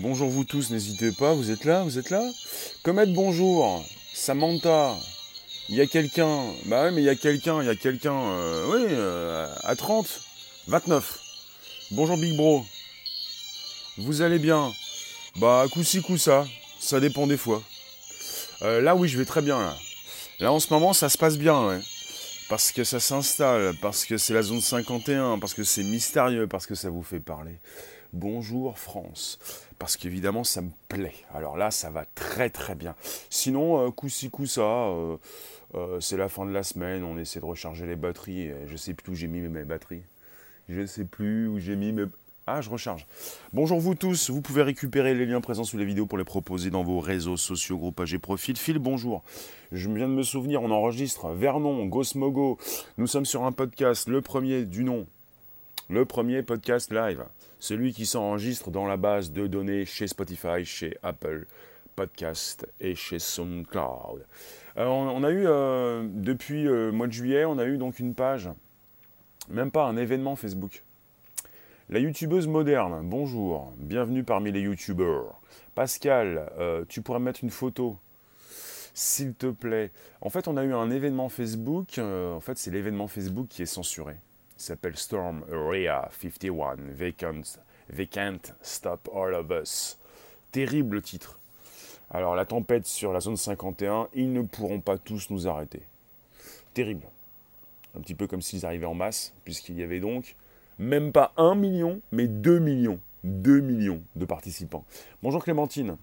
Bonjour vous tous, n'hésitez pas, vous êtes là, vous êtes là Comet, bonjour. Samantha, il y a quelqu'un. Bah ouais, mais il y a quelqu'un, il y a quelqu'un. euh, oui, euh, à 30, 29. Bonjour Big Bro. Vous allez bien? Bah, coup-ci, coup-ça. Ça dépend des fois. Euh, là, oui, je vais très bien, là. Là, en ce moment, ça se passe bien, ouais. Parce que ça s'installe, parce que c'est la zone 51, parce que c'est mystérieux, parce que ça vous fait parler. Bonjour France. Parce qu'évidemment, ça me plaît. Alors là, ça va très très bien. Sinon, coup-ci, coup-ça, euh, euh, c'est la fin de la semaine, on essaie de recharger les batteries. je sais plus où j'ai mis mes batteries. Je sais plus où j'ai mis mes... Ah, je recharge. Bonjour vous tous, vous pouvez récupérer les liens présents sous les vidéos pour les proposer dans vos réseaux sociaux, groupages et profils. Phil, bonjour. Je viens de me souvenir, on enregistre Vernon, Gosmogo. Nous sommes sur un podcast, le premier du nom. Le premier podcast live. Celui qui s'enregistre dans la base de données chez Spotify, chez Apple Podcast et chez SoundCloud. Euh, on, a eu, euh, depuis le mois de juillet, on a eu donc une page, même pas un événement Facebook. La youtubeuse moderne, bonjour, bienvenue parmi les youtubeurs. Pascal, euh, tu pourrais mettre une photo, s'il te plaît? En fait, on a eu un événement Facebook, euh, en fait c'est l'événement Facebook qui est censuré. S'appelle Storm Area 51, Vacant, Vacant Stop All of Us. Terrible titre. Alors la tempête sur la zone 51, ils ne pourront pas tous nous arrêter. Terrible. Un petit peu comme s'ils arrivaient en masse, puisqu'il y avait donc même pas 1 million, mais 2 millions. 2 millions de participants. Bonjour Clémentine.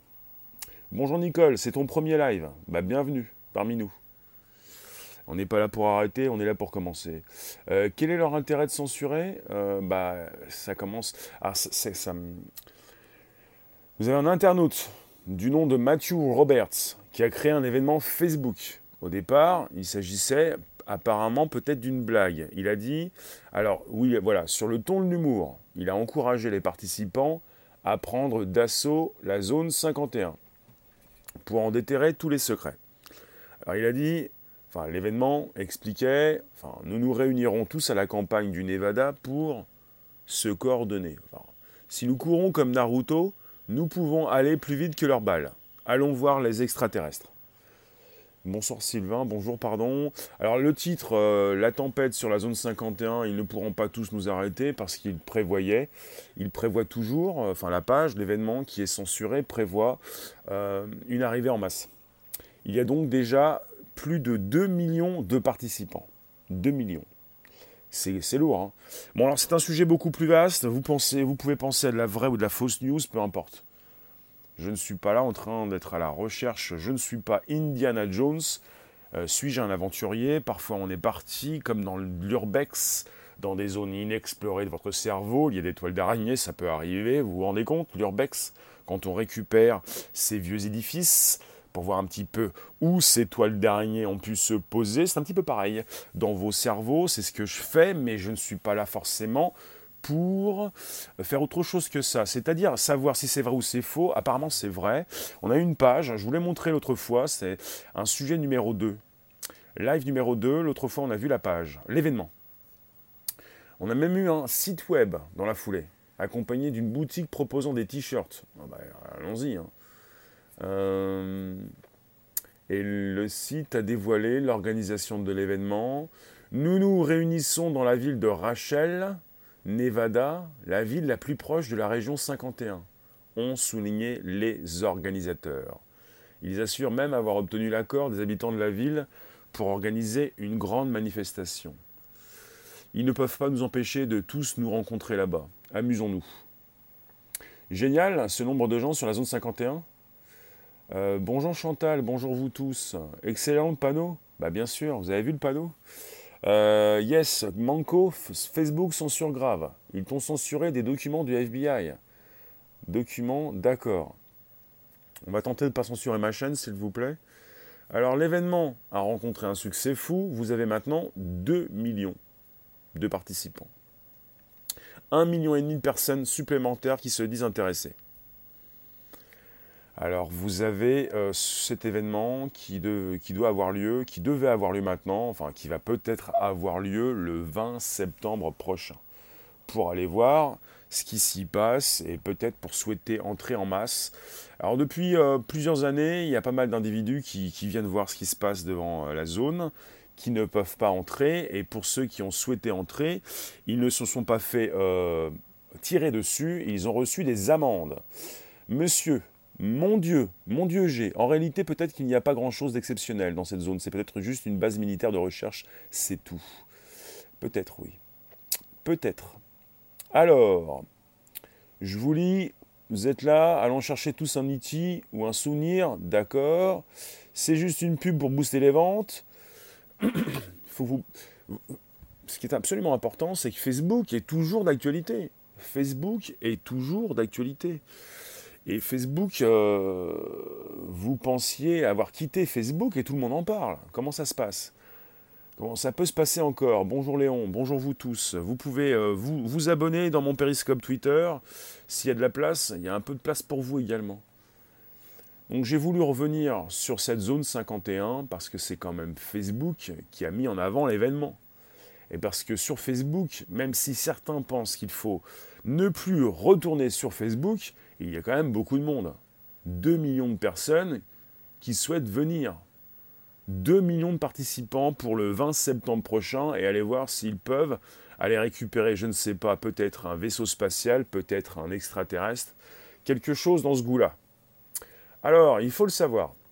Bonjour Nicole, c'est ton premier live. Bah bienvenue parmi nous. On n'est pas là pour arrêter, on est là pour commencer. Euh, quel est leur intérêt de censurer Euh, Bah ça commence. Vous avez un internaute du nom de Matthew Roberts qui a créé un événement Facebook. Au départ, il s'agissait apparemment peut-être d'une blague. Il a dit, alors oui, voilà, sur le ton de l'humour, il a encouragé les participants à prendre d'assaut la zone 51 pour en déterrer tous les secrets. Alors il a dit, l'événement expliquait, enfin nous nous réunirons tous à la campagne du Nevada pour se coordonner. Si nous courons comme Naruto, nous pouvons aller plus vite que leurs balles. Allons voir les extraterrestres. Bonsoir Sylvain, bonjour pardon. Alors le titre, euh, La tempête sur la zone 51, ils ne pourront pas tous nous arrêter parce qu'ils prévoyaient, ils prévoient toujours, euh, enfin la page, l'événement qui est censuré prévoit euh, une arrivée en masse. Il y a donc déjà plus de 2 millions de participants. 2 millions. C'est lourd. Hein. Bon alors c'est un sujet beaucoup plus vaste, vous pouvez penser à de la vraie ou de la fausse news, peu importe. Je ne suis pas là en train d'être à la recherche. Je ne suis pas Indiana Jones. Euh, Suis-je un aventurier? Parfois on est parti, comme dans l'urbex, dans des zones inexplorées de votre cerveau. Il y a des toiles d'araignée, ça peut arriver. Vous vous rendez compte? L'urbex, quand on récupère ces vieux édifices, pour voir un petit peu où ces toiles d'araignée ont pu se poser, c'est un petit peu pareil. Dans vos cerveaux, c'est ce que je fais, mais je ne suis pas là forcément pour faire autre chose que ça, c'est-à-dire savoir si c'est vrai ou c'est faux. Apparemment, c'est vrai. On a une page, je vous l'ai montré l'autre fois, c'est un sujet numéro 2. Live numéro 2, l'autre fois, on a vu la page, l'événement. On a même eu un site web dans la foulée, accompagné d'une boutique proposant des t-shirts. Ah bah, Allons-y. hein. Euh, et le site a dévoilé l'organisation de l'événement. Nous nous réunissons dans la ville de Rachel, Nevada, la ville la plus proche de la région 51, ont souligné les organisateurs. Ils assurent même avoir obtenu l'accord des habitants de la ville pour organiser une grande manifestation. Ils ne peuvent pas nous empêcher de tous nous rencontrer là-bas. Amusons-nous. Génial, ce nombre de gens sur la zone 51 Euh, Bonjour Chantal, bonjour vous tous. Excellent le panneau Bah bien sûr, vous avez vu le panneau euh, yes, Manco, Facebook censure grave. Ils t'ont censuré des documents du FBI. Documents, d'accord. On va tenter de ne pas censurer ma chaîne, s'il vous plaît. Alors, l'événement a rencontré un succès fou. Vous avez maintenant 2 millions de participants. 1 million de personnes supplémentaires qui se disent intéressées. Alors, vous avez euh, cet événement qui, doit avoir lieu, qui devait avoir lieu maintenant, enfin, qui va peut-être avoir lieu le 20 septembre prochain. Pour aller voir ce qui s'y passe et peut-être pour souhaiter entrer en masse. Alors depuis euh, plusieurs années, il y a pas mal d'individus qui, viennent voir ce qui se passe devant euh, la zone, qui ne peuvent pas entrer, et pour ceux qui ont souhaité entrer, ils ne se sont pas fait tirer dessus, ils ont reçu des amendes. Monsieur, mon Dieu, mon Dieu j'ai, en réalité peut-être qu'il n'y a pas grand-chose d'exceptionnel dans cette zone, c'est peut-être juste une base militaire de recherche, c'est tout. Peut-être oui. Peut-être. Alors, je vous lis, vous êtes là, allons chercher tous un iti ou un souvenir, d'accord. C'est juste une pub pour booster les ventes. Ce qui est absolument important, c'est que Facebook est toujours d'actualité. Facebook est toujours d'actualité. Et Facebook, euh, vous pensiez avoir quitté Facebook et tout le monde en parle. Comment ça se passe? Comment ça peut se passer encore? Bonjour Léon, bonjour vous tous. Vous pouvez euh, vous, vous abonner dans mon périscope Twitter. S'il y a de la place, il y a un peu de place pour vous également. Donc j'ai voulu revenir sur cette zone 51 parce que c'est quand même Facebook qui a mis en avant l'événement. Et parce que sur Facebook, même si certains pensent qu'il faut ne plus retourner sur Facebook, il y a quand même beaucoup de monde. 2 millions de personnes qui souhaitent venir. 2 millions de participants pour le 20 septembre prochain et aller voir s'ils peuvent aller récupérer, je ne sais pas, peut-être un vaisseau spatial, peut-être un extraterrestre, quelque chose dans ce goût-là. Alors, il faut le savoir.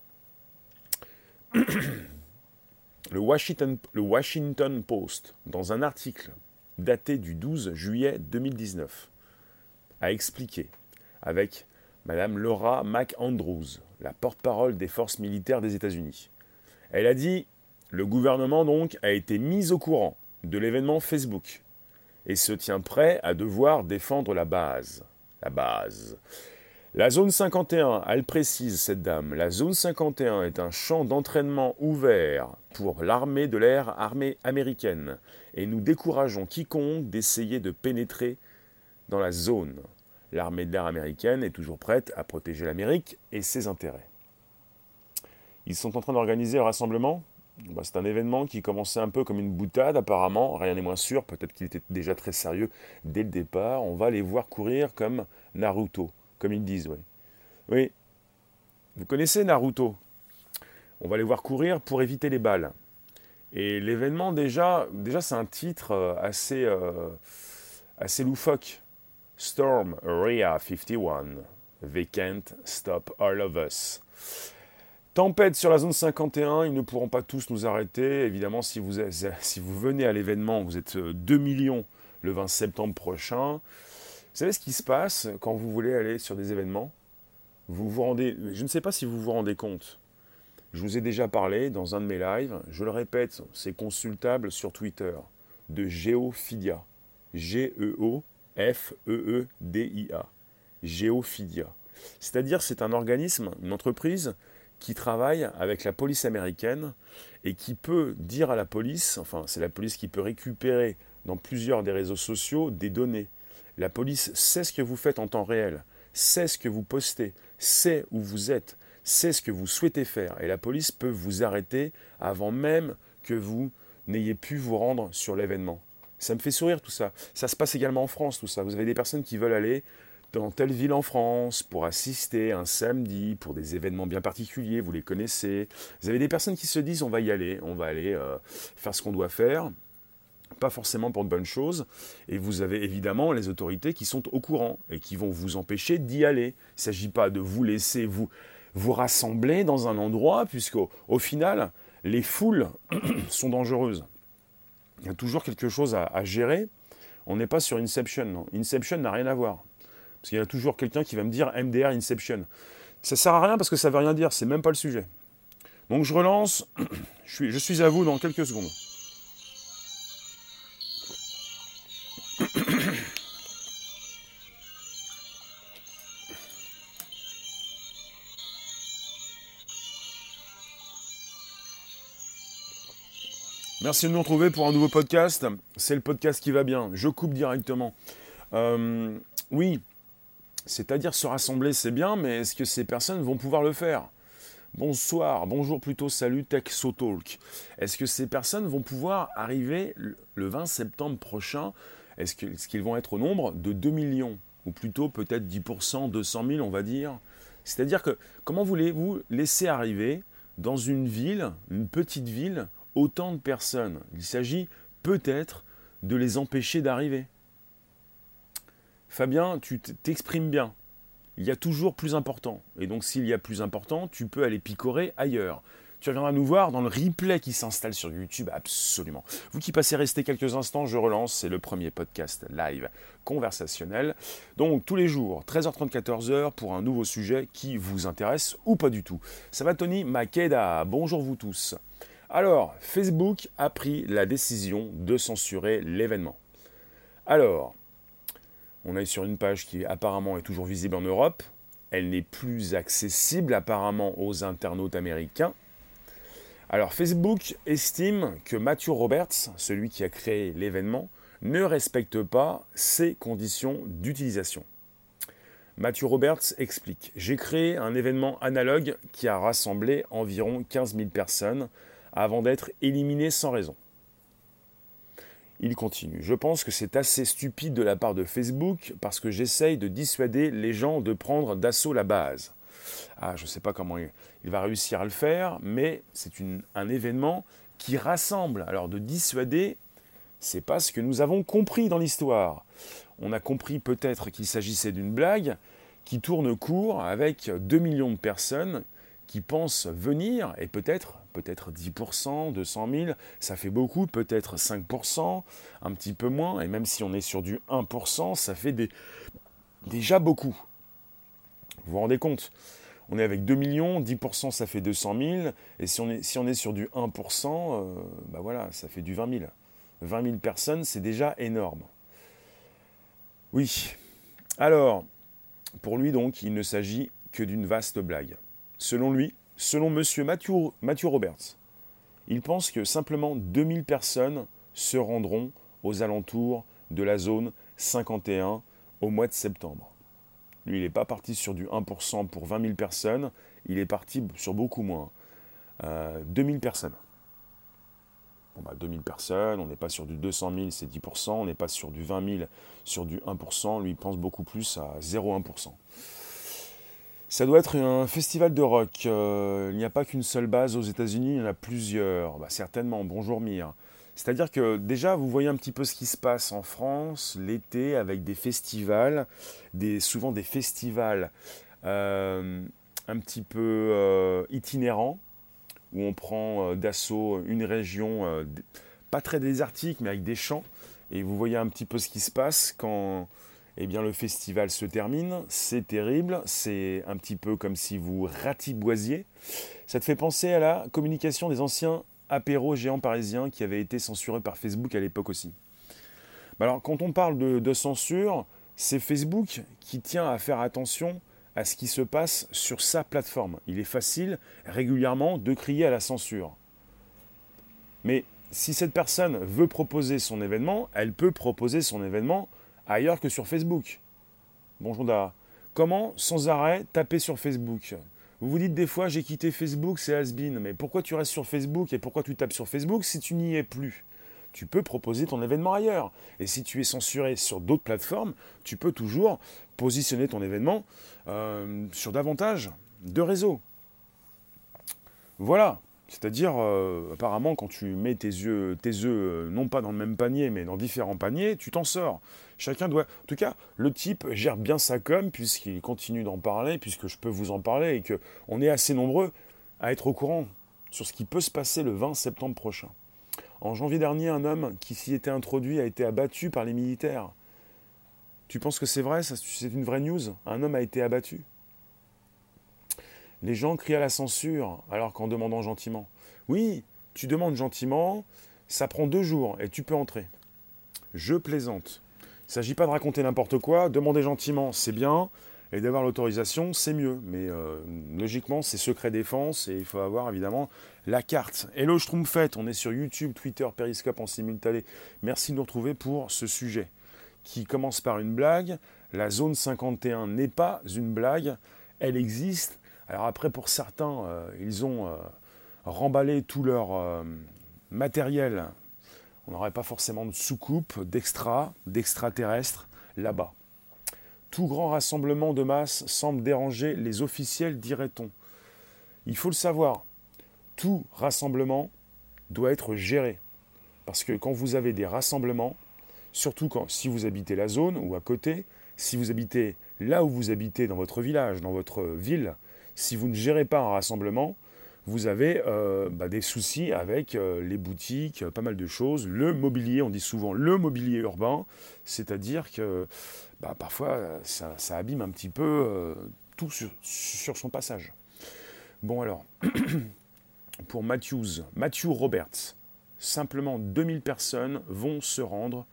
Le Washington, le Washington, Post, dans un article daté du 12 juillet 2019, a expliqué, avec Madame Laura McAndrews, la porte-parole des forces militaires des États-Unis, elle a dit Le gouvernement donc a été mis au courant de l'événement Facebook et se tient prêt à devoir défendre la base. La base. La zone 51, elle précise cette dame, la zone 51 est un champ d'entraînement ouvert pour l'armée de l'air armée américaine et nous décourageons quiconque d'essayer de pénétrer dans la zone. L'armée de l'air américaine est toujours prête à protéger l'Amérique et ses intérêts. Ils sont en train d'organiser un rassemblement. Bah, c'est un événement qui commençait un peu comme une boutade apparemment, rien n'est moins sûr, peut-être qu'il était déjà très sérieux dès le départ. On va les voir courir comme Naruto, comme ils disent, oui. Oui, vous connaissez Naruto? On va les voir courir pour éviter les balles. Et l'événement déjà, déjà c'est un titre euh, assez, euh, assez loufoque. Storm Area 51. They can't stop all of us. Tempête sur la zone 51, ils ne pourront pas tous nous arrêter. Évidemment, si vous, si vous venez à l'événement, vous êtes 2 euh, millions le 20 septembre prochain. Vous savez ce qui se passe quand vous voulez aller sur des événements? Vous vous rendez, je ne sais pas si vous vous rendez compte. Je vous ai déjà parlé dans un de mes lives, je le répète, c'est consultable sur Twitter, de Geophidia. G-E-O-F-E-E-D-I-A. Geophidia. C'est-à-dire, c'est un organisme, une entreprise qui travaille avec la police américaine et qui peut dire à la police, enfin c'est la police qui peut récupérer dans plusieurs des réseaux sociaux des données. La police sait ce que vous faites en temps réel, sait ce que vous postez, sait où vous êtes, sait ce que vous souhaitez faire. Et la police peut vous arrêter avant même que vous n'ayez pu vous rendre sur l'événement. Ça me fait sourire tout ça. Ça se passe également en France, tout ça. Vous avez des personnes qui veulent aller dans telle ville en France pour assister un samedi pour des événements bien particuliers, vous les connaissez. Vous avez des personnes qui se disent on va y aller, on va aller euh, faire ce qu'on doit faire, pas forcément pour de bonnes choses. Et vous avez évidemment les autorités qui sont au courant et qui vont vous empêcher d'y aller. Il ne s'agit pas de vous laisser vous, vous rassembler dans un endroit, puisqu'au au final, les foules sont dangereuses. Il y a toujours quelque chose à, gérer. On n'est pas sur Inception. Inception n'a rien à voir. Parce qu'il y a toujours quelqu'un qui va me dire MDR Inception. Ça sert à rien parce que ça ne veut rien dire, c'est même pas le sujet. Donc je relance, je suis à vous dans quelques secondes. Merci de nous retrouver pour un nouveau podcast. C'est le podcast qui va bien. Je coupe directement. Euh, oui, c'est-à-dire se rassembler, c'est bien, mais est-ce que ces personnes vont pouvoir le faire? Bonsoir, bonjour plutôt, salut Talk. Est-ce que ces personnes vont pouvoir arriver le 20 septembre prochain? Est-ce qu'ils vont être au nombre de 2 millions? Ou plutôt peut-être 10%, 200 000, on va dire? C'est-à-dire que comment voulez-vous laisser arriver dans une ville, une petite ville, autant de personnes Il s'agit peut-être de les empêcher d'arriver. Fabien, tu t'exprimes bien. Il y a toujours plus important. Et donc s'il y a plus important, tu peux aller picorer ailleurs. Tu reviendras nous voir dans le replay qui s'installe sur YouTube, absolument. Vous qui passez rester quelques instants, je relance, c'est le premier podcast live conversationnel. Donc tous les jours, 13h30, 14h, pour un nouveau sujet qui vous intéresse ou pas du tout. Ça va Tony Makeda, bonjour vous tous. Alors, Facebook a pris la décision de censurer l'événement. Alors, on est sur une page qui apparemment est toujours visible en Europe. Elle n'est plus accessible apparemment aux internautes américains. Alors Facebook estime que Matthew Roberts, celui qui a créé l'événement, ne respecte pas ces conditions d'utilisation. Matthew Roberts explique J'ai créé un événement analogue qui a rassemblé environ 15 000 personnes avant d'être éliminé sans raison. Il continue. Je pense que c'est assez stupide de la part de Facebook parce que j'essaye de dissuader les gens de prendre d'assaut la base. Ah, je ne sais pas comment il, va réussir à le faire, mais c'est un événement qui rassemble. Alors de dissuader, c'est pas ce que nous avons compris dans l'histoire. On a compris peut-être qu'il s'agissait d'une blague qui tourne court avec 2 millions de personnes qui pensent venir et peut-être peut-être 10%, 200 000, ça fait beaucoup, peut-être 5%, un petit peu moins, et même si on est sur du 1%, ça fait déjà beaucoup. Vous vous rendez compte? On est avec 2 millions, 10% ça fait 200 000, et si on est, sur du 1%, euh, bah voilà, ça fait du 20 000. 20 000 personnes, c'est déjà énorme. Oui. Alors, pour lui donc, il ne s'agit que d'une vaste blague. Selon lui, selon M. Matthew, Roberts, il pense que simplement 2000 personnes se rendront aux alentours de la zone 51 au mois de septembre. Lui, il n'est pas parti sur du 1% pour 20 000 personnes, il est parti sur beaucoup moins. 2000 euh, personnes. Bon, bah, 2000 personnes, on n'est pas sur du 200 000, c'est 10%, on n'est pas sur du 20 000, sur du 1%, lui, il pense beaucoup plus à 0,1%. Ça doit être un festival de rock. Euh, il n'y a pas qu'une seule base aux États-Unis, il y en a plusieurs. Bah, certainement. Bonjour Mire. C'est-à-dire que déjà, vous voyez un petit peu ce qui se passe en France l'été avec des festivals, souvent des festivals euh, un petit peu euh, itinérants, où on prend d'assaut une région pas très désertique, mais avec des champs. Et vous voyez un petit peu ce qui se passe quand eh bien le festival se termine, c'est terrible, c'est un petit peu comme si vous ratiboisiez. Ça te fait penser à la communication des anciens apéros géants parisiens qui avaient été censurés par Facebook à l'époque aussi. Alors quand on parle de, censure, c'est Facebook qui tient à faire attention à ce qui se passe sur sa plateforme. Il est facile régulièrement de crier à la censure. Mais si cette personne veut proposer son événement, elle peut proposer son événement ailleurs que sur Facebook. Bonjour Dara. Comment sans arrêt taper sur Facebook? Vous vous dites des fois j'ai quitté Facebook, c'est has. Mais pourquoi tu restes sur Facebook et pourquoi tu tapes sur Facebook si tu n'y es plus? Tu peux proposer ton événement ailleurs. Et si tu es censuré sur d'autres plateformes, tu peux toujours positionner ton événement euh, sur davantage de réseaux. Voilà, c'est-à-dire, euh, apparemment, quand tu mets tes yeux, tes œufs, euh, non pas dans le même panier, mais dans différents paniers, tu t'en sors. Chacun doit. En tout cas, le type gère bien sa com, puisqu'il continue d'en parler, puisque je peux vous en parler, et qu'on est assez nombreux à être au courant sur ce qui peut se passer le 20 septembre prochain. En janvier dernier, un homme qui s'y était introduit a été abattu par les militaires. Tu penses que c'est vrai? C'est une vraie news? Un homme a été abattu? Les gens crient à la censure alors qu'en demandant gentiment. Oui, tu demandes gentiment, ça prend deux jours et tu peux entrer. Je plaisante. Il ne s'agit pas de raconter n'importe quoi, demander gentiment, c'est bien, et d'avoir l'autorisation, c'est mieux. Mais euh, logiquement, c'est secret défense et il faut avoir évidemment la carte. Hello Schtroumpfette, on est sur YouTube, Twitter, Periscope en simultané. Merci de nous retrouver pour ce sujet qui commence par une blague. La zone 51 n'est pas une blague, elle existe après, pour certains, euh, ils ont euh, remballé tout leur euh, matériel On n'aurait pas forcément de soucoupe, d'extra, d'extraterrestres là-bas. Tout grand rassemblement de masse semble déranger les officiels, dirait-on. Il faut le savoir, tout rassemblement doit être géré. Parce que quand vous avez des rassemblements, surtout quand, si vous habitez la zone ou à côté, si vous habitez là où vous habitez dans votre village, dans votre ville, si vous ne gérez pas un rassemblement, vous avez euh, bah, des soucis avec euh, les boutiques, pas mal de choses. Le mobilier, on dit souvent le mobilier urbain, c'est-à-dire que bah, parfois ça, abîme un petit peu euh, tout sur, sur, son passage. Bon alors, pour Matthews, Matthew Roberts, simplement 2000 personnes vont se rendre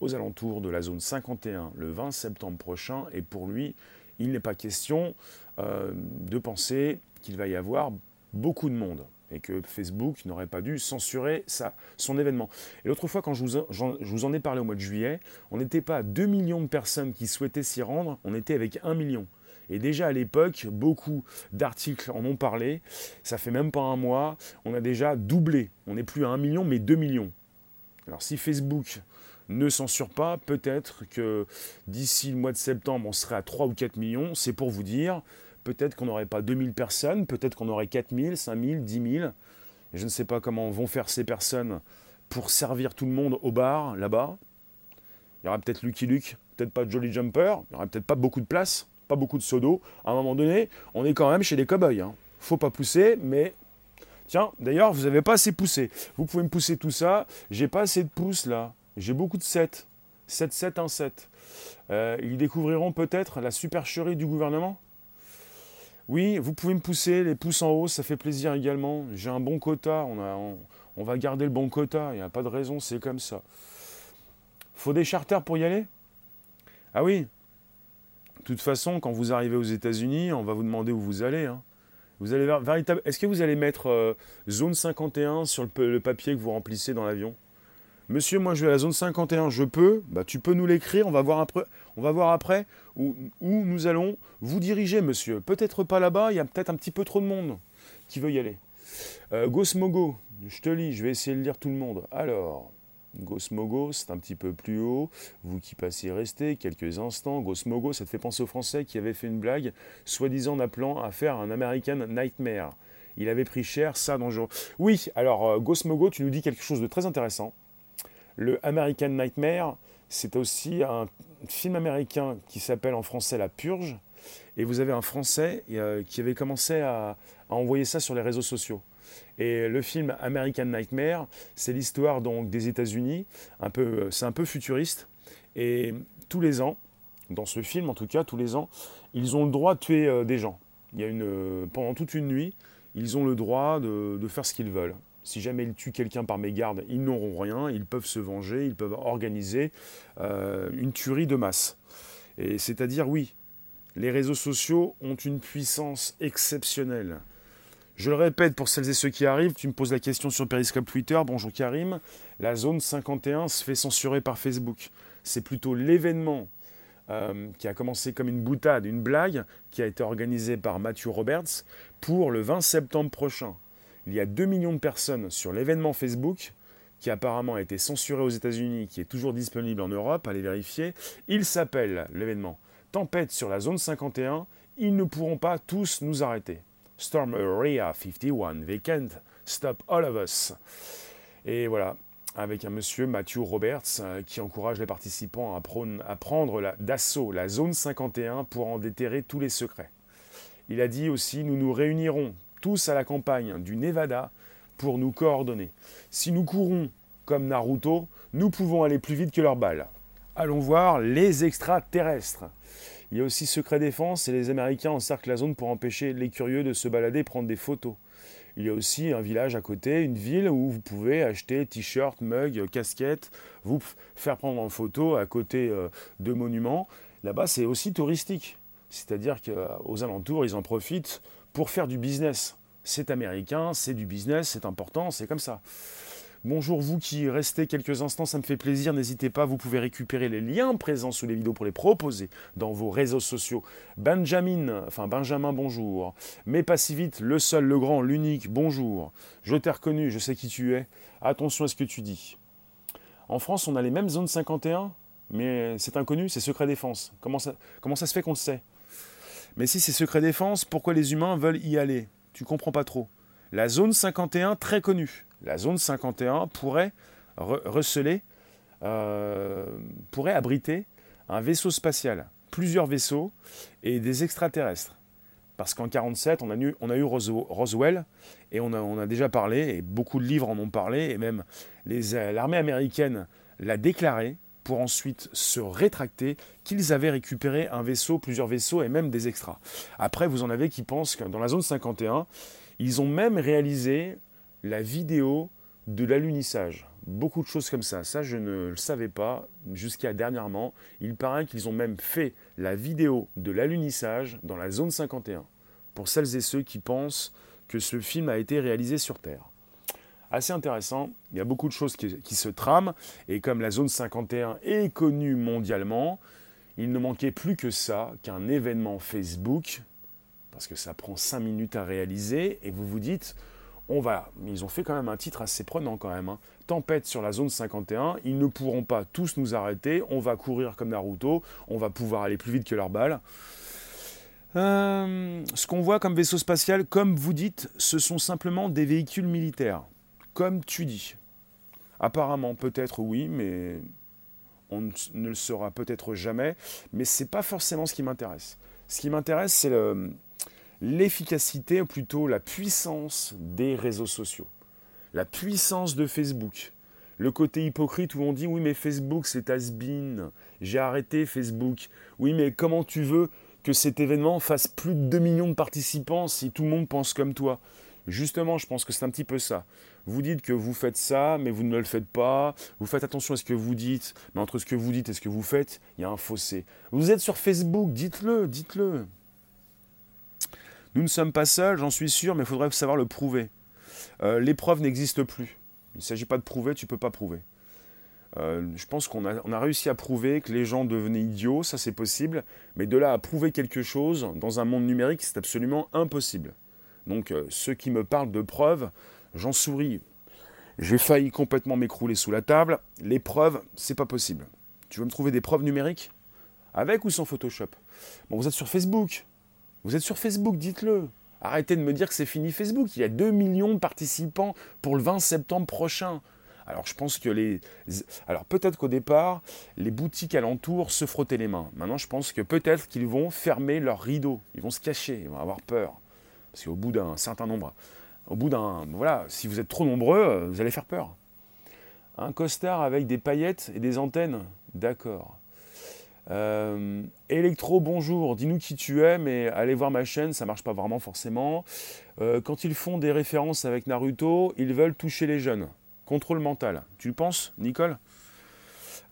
aux alentours de la zone 51 le 20 septembre prochain, et pour lui, il n'est pas question de penser qu'il va y avoir beaucoup de monde et que Facebook n'aurait pas dû censurer son événement. Et l'autre fois, quand je vous, je vous, en ai parlé au mois de juillet, on n'était pas à 2 millions de personnes qui souhaitaient s'y rendre, on était avec 1 million. Et déjà à l'époque, beaucoup d'articles en ont parlé. Ça fait même pas un mois, on a déjà doublé. On n'est plus à 1 million, mais 2 millions. Alors si Facebook ne censure pas, peut-être que d'ici le mois de septembre, on serait à 3 ou 4 millions. C'est pour vous dire, peut-être qu'on n'aurait pas 2000 personnes, peut-être qu'on aurait 4000, 5000, 10 000. Et je ne sais pas comment vont faire ces personnes pour servir tout le monde au bar, là-bas. Il y aura peut-être Lucky Luke, peut-être pas Jolly Jumper, il n'y aura peut-être pas beaucoup de place, pas beaucoup de sodo. À un moment donné, on est quand même chez les cow-boys. Hein. Faut pas pousser, mais Tiens, d'ailleurs, vous n'avez pas assez poussé. Vous pouvez me pousser tout ça. J'ai pas assez de pouces là. J'ai beaucoup de 7. 7, 7, 1, 7. ils découvriront peut-être la supercherie du gouvernement? Oui, vous pouvez me pousser, les pouces en haut, ça fait plaisir également. J'ai un bon quota, on, va garder le bon quota, il n'y a pas de raison, c'est comme ça. Faut des charters pour y aller? Ah oui. De toute façon, quand vous arrivez aux États-Unis, on va vous demander où vous allez. Hein. Vous allez véritable... Est-ce que vous allez mettre euh, zone 51 sur le papier que vous remplissez dans l'avion? Monsieur, moi je vais à la zone 51, je peux, bah, tu peux nous l'écrire, on va voir après, on va voir après où, nous allons vous diriger, monsieur. Peut-être pas là-bas, il y a peut-être un petit peu trop de monde qui veut y aller. Euh, je te lis, je vais essayer de lire tout le monde. Alors, Gosmogo, c'est un petit peu plus haut. Vous qui passez restez quelques instants. Gosmogo, ça te fait penser au Français qui avait fait une blague, soi-disant appelant à faire un American Nightmare. Il avait pris cher, ça, dangereux. Oui, alors, euh, Gosmogo, tu nous dis quelque chose de très intéressant. Le American Nightmare, c'est aussi un film américain qui s'appelle en français La Purge. Et vous avez un Français euh, qui avait commencé à, envoyer ça sur les réseaux sociaux. Et le film American Nightmare, c'est l'histoire donc des États-Unis. Un peu, c'est un peu futuriste. Et tous les ans, dans ce film en tout cas, tous les ans, ils ont le droit de tuer euh, des gens. Pendant toute une nuit, ils ont le droit de faire ce qu'ils veulent. Si jamais ils tuent quelqu'un par mégarde, ils n'auront rien, ils peuvent se venger, ils peuvent organiser euh, une tuerie de masse. Et c'est-à-dire, oui, les réseaux sociaux ont une puissance exceptionnelle. Je le répète pour celles et ceux qui arrivent, tu me poses la question sur Periscope Twitter, bonjour Karim, la zone 51 se fait censurer par Facebook. C'est plutôt l'événement euh, qui a commencé comme une boutade, une blague, qui a été organisé par Matthew Roberts pour le 20 septembre prochain il y a 2 millions de personnes sur l'événement Facebook qui apparemment a été censuré aux États-Unis, qui est toujours disponible en Europe, allez vérifier. Il s'appelle l'événement Tempête sur la zone 51. Ils ne pourront pas tous nous arrêter. Storm Area 51, they stop all of us. Et voilà, avec un monsieur Matthew Roberts euh, qui encourage les participants à, à prendre d'assaut la zone 51 pour en déterrer tous les secrets. Il a dit aussi Nous nous réunirons à la campagne du Nevada pour nous coordonner. Si nous courons comme Naruto, nous pouvons aller plus vite que leurs balles. Allons voir les extraterrestres. Il y a aussi Secret Défense et les Américains encerclent la zone pour empêcher les curieux de se balader prendre des photos. Il y a aussi un village à côté, une ville où vous pouvez acheter t-shirts, mugs, casquettes, vous faire prendre en photo à côté euh, de monuments. Là-bas, c'est aussi touristique. C'est-à-dire qu'aux alentours, ils en profitent pour faire du business. C'est américain, c'est du business, c'est important, c'est comme ça. Bonjour vous qui restez quelques instants, ça me fait plaisir, n'hésitez pas, vous pouvez récupérer les liens présents sous les vidéos pour les proposer dans vos réseaux sociaux. Benjamin, enfin Benjamin, bonjour. Mais pas si vite, le seul, le grand, l'unique, bonjour. Je t'ai reconnu, je sais qui tu es. Attention à ce que tu dis. En France, on a les mêmes zones 51, mais c'est inconnu, c'est secret défense. Comment ça, se fait qu'on le sait? Mais si c'est secret défense, pourquoi les humains veulent y aller? Tu comprends pas trop. La zone 51, très connue. La zone 51 pourrait receler, euh, pourrait abriter un vaisseau spatial, plusieurs vaisseaux et des extraterrestres. Parce qu'en 1947, on a eu, Roswell, et on a, on a, déjà parlé, et beaucoup de livres en ont parlé, et même l'armée américaine l'a déclaré, pour ensuite se rétracter qu'ils avaient récupéré un vaisseau, plusieurs vaisseaux et même des extras. Après, vous en avez qui pensent que dans la zone 51, ils ont même réalisé la vidéo de l'alunissage. Beaucoup de choses comme ça. Ça, je ne le savais pas jusqu'à dernièrement. Il paraît qu'ils ont même fait la vidéo de l'alunissage dans la zone 51. Pour celles et ceux qui pensent que ce film a été réalisé sur Terre assez intéressant. Il y a beaucoup de choses qui, se trament. Et comme la zone 51 est connue mondialement, il ne manquait plus que ça, qu'un événement Facebook, parce que ça prend 5 minutes à réaliser, et vous vous dites, on va, ils ont fait quand même un titre assez prenant quand même, hein. Tempête sur la zone 51, ils ne pourront pas tous nous arrêter, on va courir comme Naruto, on va pouvoir aller plus vite que leurs balles. Euh, ce qu'on voit comme vaisseau spatial, comme vous dites, ce sont simplement des véhicules militaires comme tu dis. Apparemment, peut-être oui, mais on ne le saura peut-être jamais. Mais ce n'est pas forcément ce qui m'intéresse. Ce qui m'intéresse, c'est l'efficacité, ou plutôt la puissance des réseaux sociaux. La puissance de Facebook. Le côté hypocrite où on dit oui mais Facebook c'est has been, j'ai arrêté Facebook. Oui mais comment tu veux que cet événement fasse plus de 2 millions de participants si tout le monde pense comme toi? Justement, je pense que c'est un petit peu ça. Vous dites que vous faites ça, mais vous ne le faites pas. Vous faites attention à ce que vous dites, mais entre ce que vous dites et ce que vous faites, il y a un fossé. Vous êtes sur Facebook, dites-le, dites-le. Nous ne sommes pas seuls, j'en suis sûr, mais il faudrait savoir le prouver. Euh, les preuves n'existent plus. Il ne s'agit pas de prouver, tu ne peux pas prouver. Euh, je pense qu'on a, réussi à prouver que les gens devenaient idiots, ça c'est possible, mais de là à prouver quelque chose dans un monde numérique, c'est absolument impossible. Donc euh, ceux qui me parlent de preuves, j'en souris. J'ai failli complètement m'écrouler sous la table. Les preuves, c'est pas possible. Tu veux me trouver des preuves numériques? Avec ou sans Photoshop? Bon, vous êtes sur Facebook. Vous êtes sur Facebook, dites-le. Arrêtez de me dire que c'est fini Facebook. Il y a 2 millions de participants pour le 20 septembre prochain. Alors je pense que les... Alors peut-être qu'au départ, les boutiques alentours se frottaient les mains. Maintenant, je pense que peut-être qu'ils vont fermer leurs rideaux. Ils vont se cacher, ils vont avoir peur. Parce qu'au bout d'un certain nombre, au bout d'un. Voilà, si vous êtes trop nombreux, euh, vous allez faire peur. Un costard avec des paillettes et des antennes D'accord. Euh, Electro, bonjour, dis-nous qui tu es, mais allez voir ma chaîne, ça marche pas vraiment forcément. Euh, quand ils font des références avec Naruto, ils veulent toucher les jeunes. Contrôle mental. Tu le penses, Nicole?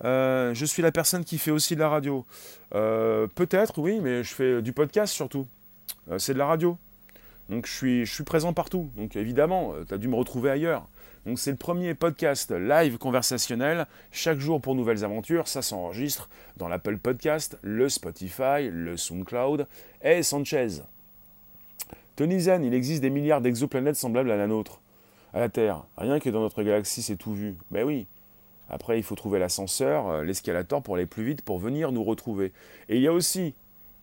Je suis la personne qui fait aussi de la radio. Peut-être, oui, mais je fais du podcast surtout. c'est de la radio. Donc je suis, je suis présent partout. Donc évidemment, euh, tu as dû me retrouver ailleurs. Donc c'est le premier podcast live conversationnel, chaque jour pour nouvelles aventures. Ça s'enregistre dans l'Apple Podcast, le Spotify, le SoundCloud et Sanchez. Tony Zen, il existe des milliards d'exoplanètes semblables à la nôtre, à la Terre. Rien que dans notre galaxie, c'est tout vu. Ben oui. Après, il faut trouver l'ascenseur, euh, l'escalator pour aller plus vite, pour venir nous retrouver. Et il y a aussi,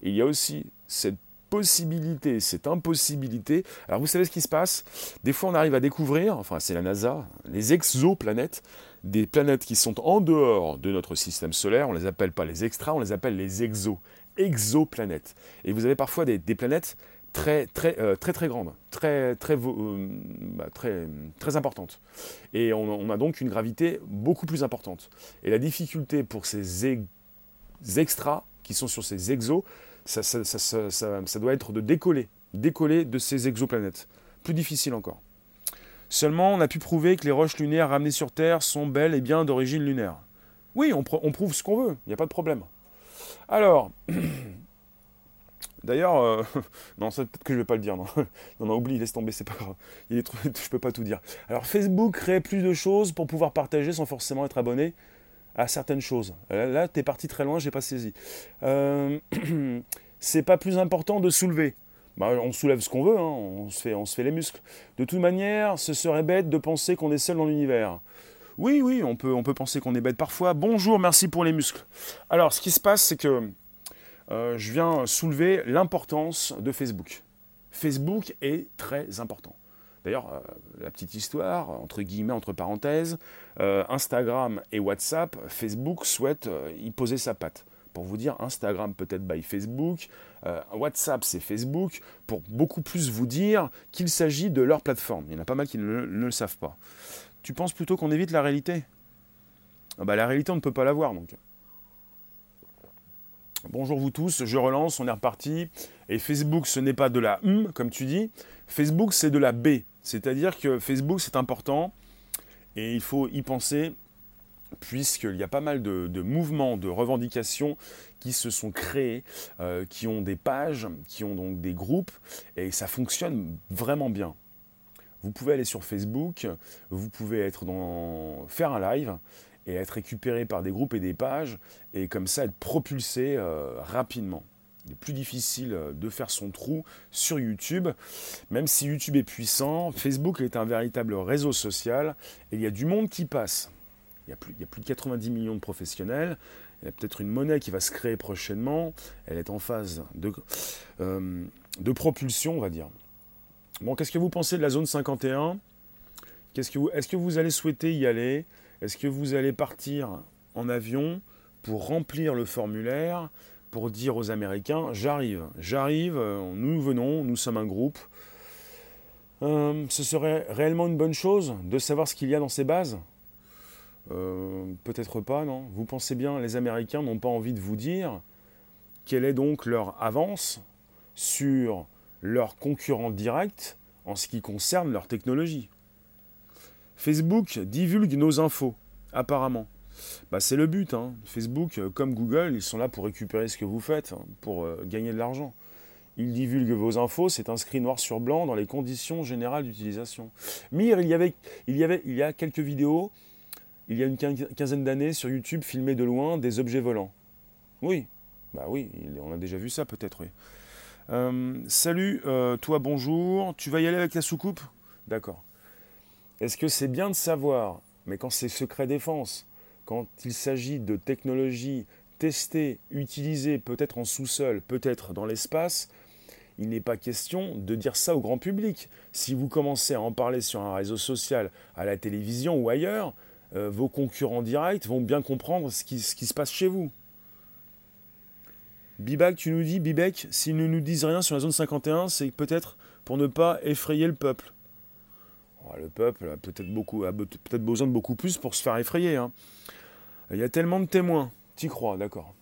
il y a aussi cette possibilité, cette impossibilité. Alors vous savez ce qui se passe? Des fois on arrive à découvrir, enfin c'est la NASA, les exoplanètes, des planètes qui sont en dehors de notre système solaire, on les appelle pas les extras, on les appelle les exos, exoplanètes. Et vous avez parfois des, planètes très très euh, très très grandes, très très euh, bah, très très importantes. Et on, a donc une gravité beaucoup plus importante. Et la difficulté pour ces extras qui sont sur ces exos, ça, doit être de décoller, décoller de ces exoplanètes. Plus difficile encore. Seulement, on a pu prouver que les roches lunaires ramenées sur Terre sont belles et bien d'origine lunaire. Oui, on, prouve ce qu'on veut, il n'y a pas de problème. Alors, d'ailleurs, euh, non, peut-être que je ne vais pas le dire, non. non, oublie, laisse tomber, c'est pas grave. Il est je ne peux pas tout dire. Alors, Facebook crée plus de choses pour pouvoir partager sans forcément être abonné à certaines choses. Là, tu es parti très loin, j'ai pas saisi. Euh, c'est pas plus important de soulever. Bah, on soulève ce qu'on veut, hein, on, se fait, les muscles. De toute manière, ce serait bête de penser qu'on est seul dans l'univers. Oui, oui, on peut, on peut penser qu'on est bête parfois. Bonjour, merci pour les muscles. Alors, ce qui se passe, c'est que euh, je viens soulever l'importance de Facebook. Facebook est très important. D'ailleurs, euh, la petite histoire, entre guillemets, entre parenthèses, euh, Instagram et WhatsApp, Facebook souhaite y poser sa patte. Pour vous dire, Instagram peut-être by Facebook, WhatsApp c'est Facebook, pour beaucoup plus vous dire qu'il s'agit de leur plateforme. Il y en a pas mal qui ne, le savent pas. Tu penses plutôt qu'on évite la réalité? Ah bah, La réalité, on ne peut pas la voir, donc. Bonjour vous tous, je relance, on est reparti. Et Facebook, ce n'est pas de la M, comme tu dis. Facebook, c'est de la B. C'est-à-dire que Facebook, c'est important et il faut y penser puisqu'il y a pas mal de, mouvements, de revendications qui se sont créés, euh, qui ont des pages, qui ont donc des groupes, et ça fonctionne vraiment bien. Vous pouvez aller sur Facebook, vous pouvez être dans, faire un live, et être récupéré par des groupes et des pages, et comme ça être propulsé euh, rapidement. Il est plus difficile euh, de faire son trou sur YouTube, même si YouTube est puissant, Facebook est un véritable réseau social, et il y a du monde qui passe. Il y a plus, de 90 millions de professionnels, il y a peut-être une monnaie qui va se créer prochainement, elle est en phase de, euh, propulsion, on va dire. Bon, qu'est-ce que vous pensez de la zone 51 Est-ce que, est que vous allez souhaiter y aller? Est-ce que vous allez partir en avion pour remplir le formulaire, pour dire aux Américains, j'arrive, j'arrive, euh, nous venons, nous sommes un groupe euh, Ce serait réellement une bonne chose de savoir ce qu'il y a dans ces bases? Euh, Peut-être pas, non Vous pensez bien, les Américains n'ont pas envie de vous dire quelle est donc leur avance sur leurs concurrents directs en ce qui concerne leur technologie. Facebook divulgue nos infos, apparemment. Bah, c'est le but. Hein. Facebook, euh, comme Google, ils sont là pour récupérer ce que vous faites, hein, pour euh, gagner de l'argent. Ils divulguent vos infos, c'est inscrit noir sur blanc dans les conditions générales d'utilisation. Mire, il y, avait, il, y a quelques vidéos, il y a une quinzaine d'années sur YouTube, filmées de loin des objets volants. Oui, bah oui, on a déjà vu ça peut-être, oui. Euh, salut, toi bonjour, tu vas y aller avec la soucoupe? D'accord. Est-ce que c'est bien de savoir, mais quand c'est secret défense, quand il s'agit de technologies testées, utilisées peut-être en sous-sol, peut-être dans l'espace, il n'est pas question de dire ça au grand public. Si vous commencez à en parler sur un réseau social, à la télévision ou ailleurs, euh, vos concurrents directs vont bien comprendre ce qui, se passe chez vous. Bibac, tu nous dis, Bibek, s'ils ne nous disent rien sur la zone 51, c'est peut-être pour ne pas effrayer le peuple. Le peuple a peut-être beaucoup, besoin de beaucoup plus pour se faire effrayer. Hein. Il y a tellement de témoins. T'y crois, d'accord.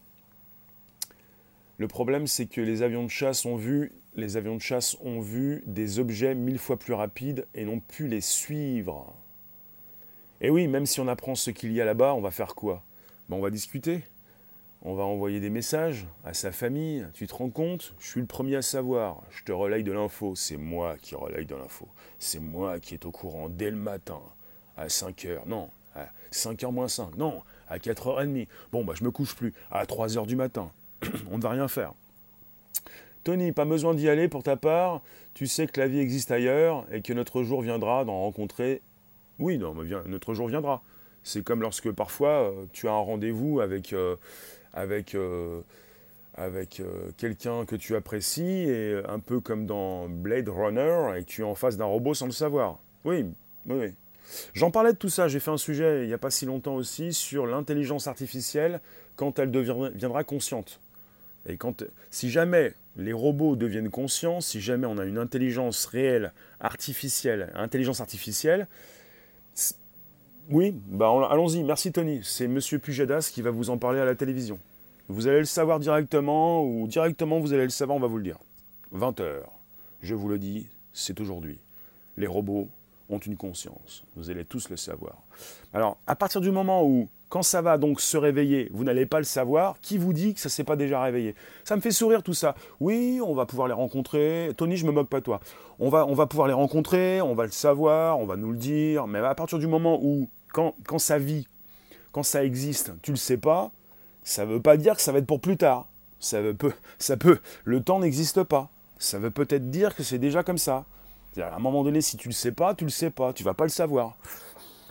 Le problème, c'est que les avions de chasse ont vu, les avions de chasse ont vu des objets mille fois plus rapides et n'ont pu les suivre. Et oui, même si on apprend ce qu'il y a là-bas, on va faire quoi? Ben, On va discuter on va envoyer des messages à sa famille. Tu te rends compte? Je suis le premier à savoir. Je te relaye de l'info. C'est moi qui relaye de l'info. C'est moi qui est au courant dès le matin, à 5h. Non, à 5h moins 5. Non, à 4h30. Bon, bah, je me couche plus. À 3h du matin. On ne va rien faire. Tony, pas besoin d'y aller pour ta part. Tu sais que la vie existe ailleurs et que notre jour viendra d'en rencontrer. Oui, non, notre jour viendra. C'est comme lorsque parfois euh, tu as un rendez-vous avec. Euh, avec, euh, avec quelqu'un que tu apprécies, et un peu comme dans Blade Runner, et tu es en face d'un robot sans le savoir. Oui, oui, oui. J'en parlais de tout ça, j'ai fait un sujet il n'y a pas si longtemps aussi sur l'intelligence artificielle quand elle deviendra consciente. Et quand, si jamais les robots deviennent conscients, si jamais on a une intelligence réelle, artificielle, intelligence artificielle, oui, bah allons-y, merci Tony. C'est Monsieur Pujadas qui va vous en parler à la télévision. Vous allez le savoir directement, ou directement vous allez le savoir, on va vous le dire. 20h, je vous le dis, c'est aujourd'hui. Les robots ont une conscience. Vous allez tous le savoir. Alors, à partir du moment où, quand ça va donc se réveiller, vous n'allez pas le savoir, qui vous dit que ça ne s'est pas déjà réveillé? Ça me fait sourire tout ça. Oui, on va pouvoir les rencontrer. Tony, je me moque pas de toi. On va, on va pouvoir les rencontrer, on va le savoir, on va nous le dire. Mais à partir du moment où quand, ça vit, quand ça existe, tu le sais pas, ça ne veut pas dire que ça va être pour plus tard. Ça, peut, ça peut, le temps n'existe pas. Ça veut peut-être dire que c'est déjà comme ça. À un moment donné, si tu le sais pas, tu le sais pas, tu vas pas le savoir.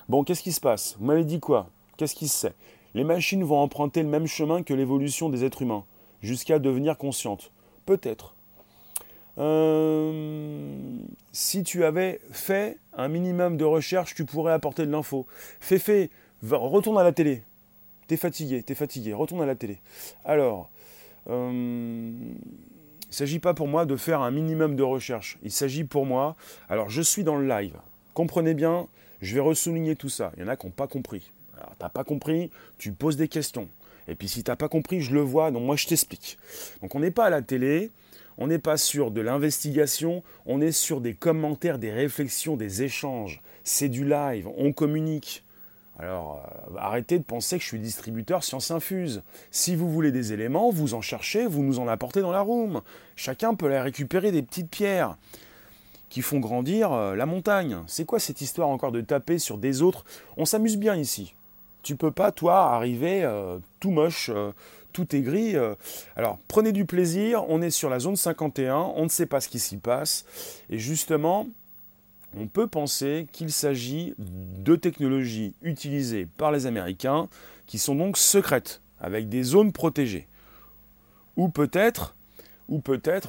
Bon, qu'est-ce qui se passe? Vous m'avez dit quoi? Qu'est-ce qui se sait? Les machines vont emprunter le même chemin que l'évolution des êtres humains, jusqu'à devenir conscientes. Peut-être. Euh, si tu avais fait un minimum de recherche, tu pourrais apporter de l'info. Fais, retourne à la télé. T'es fatigué, t'es fatigué, retourne à la télé. Alors, euh, ne s'agit pas pour moi de faire un minimum de recherche. Il s'agit pour moi. Alors, je suis dans le live. Comprenez bien, je vais ressouligner tout ça. Il y en a qui n'ont pas compris. Alors, t'as pas compris, tu poses des questions. Et puis, si tu n'as pas compris, je le vois, donc moi, je t'explique. Donc, on n'est pas à la télé. On n'est pas sur de l'investigation, on est sur des commentaires, des réflexions, des échanges. C'est du live, on communique. Alors, euh, arrêtez de penser que je suis distributeur Science Infuse. Si vous voulez des éléments, vous en cherchez, vous nous en apportez dans la room. Chacun peut aller récupérer des petites pierres qui font grandir euh, la montagne. C'est quoi cette histoire encore de taper sur des autres? On s'amuse bien ici. Tu peux pas, toi, arriver euh, tout moche, tout gris. Alors, prenez du plaisir. On est sur la zone 51. On ne sait pas ce qui s'y passe. Et justement, on peut penser qu'il s'agit de technologies utilisées par les Américains qui sont donc secrètes, avec des zones protégées. Ou peut-être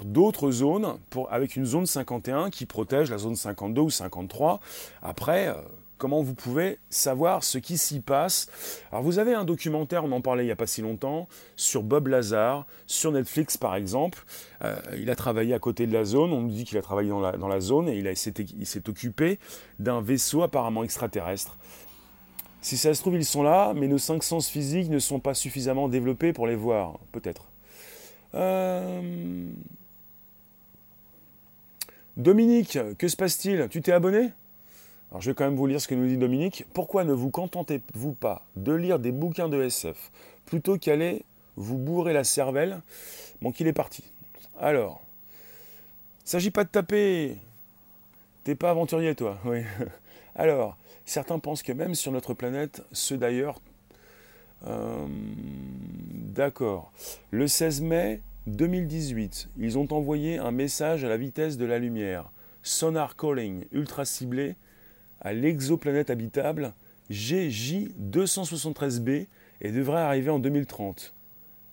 d'autres zones avec une zone 51 qui protège la zone 52 ou 53. Après, euh, comment vous pouvez savoir ce qui s'y passe. Alors vous avez un documentaire, on en parlait il n'y a pas si longtemps, sur Bob Lazar, sur Netflix par exemple. Euh, il a travaillé à côté de la zone, on nous dit qu'il a travaillé dans la, zone et il, s'est occupé d'un vaisseau apparemment extraterrestre. Si ça se trouve, ils sont là, mais nos cinq sens physiques ne sont pas suffisamment développés pour les voir, peut-être. Euh, Dominique, que se passe-t-il? Tu t'es abonné? Alors je vais quand même vous lire ce que nous dit Dominique. Pourquoi ne vous contentez-vous pas de lire des bouquins de SF plutôt qu'aller vous bourrer la cervelle? Bon, qu'il est parti. Alors, il s'agit pas de taper. T'es pas aventurier, toi. Oui. Alors, certains pensent que même sur notre planète, ceux d'ailleurs. Euh, d'accord. Le 16 mai 2018, ils ont envoyé un message à la vitesse de la lumière. Sonar calling ultra ciblé à l'exoplanète habitable GJ273b et devrait arriver en 2030.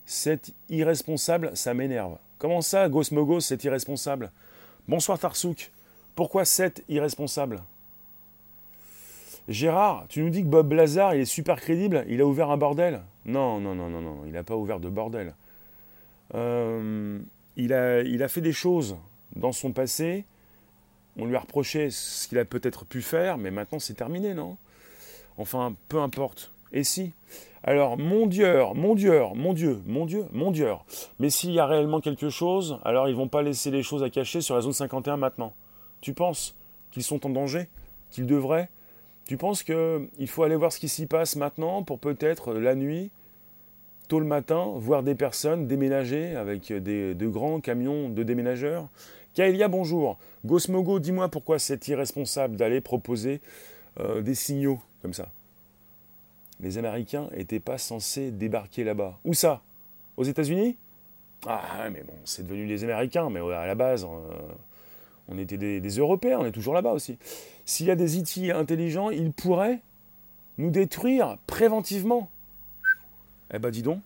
C'est irresponsable, ça m'énerve. Comment ça, Gosmogos, c'est irresponsable? Bonsoir Tarsouk. Pourquoi c'est irresponsable? Gérard, tu nous dis que Bob Lazar, est super crédible, il a ouvert un bordel? Non, non, non, non, non, il n'a pas ouvert de bordel. Euh, il a fait des choses dans son passé on lui a reproché ce qu'il a peut-être pu faire, mais maintenant c'est terminé, non? Enfin, peu importe. Et si? Alors, mon Dieu, mon Dieu, mon Dieu, mon Dieu, mon Dieu. Mais s'il y a réellement quelque chose, alors ils vont pas laisser les choses à cacher sur la zone 51 maintenant. Tu penses qu'ils sont en danger? Qu'ils devraient? Tu penses qu'il faut aller voir ce qui s'y passe maintenant pour peut-être la nuit, tôt le matin, voir des personnes déménager avec des, de grands camions de déménageurs? Kaelia, bonjour. Gosmogo, dis-moi pourquoi c'est irresponsable d'aller proposer euh, des signaux comme ça. Les Américains n'étaient pas censés débarquer là-bas. Où ça? Aux États-Unis? Ah, mais bon, c'est devenu les Américains, mais à la base, euh, on était des, Européens, on est toujours là-bas aussi. S'il y a des IT intelligents, ils pourraient nous détruire préventivement. Eh ben, dis donc.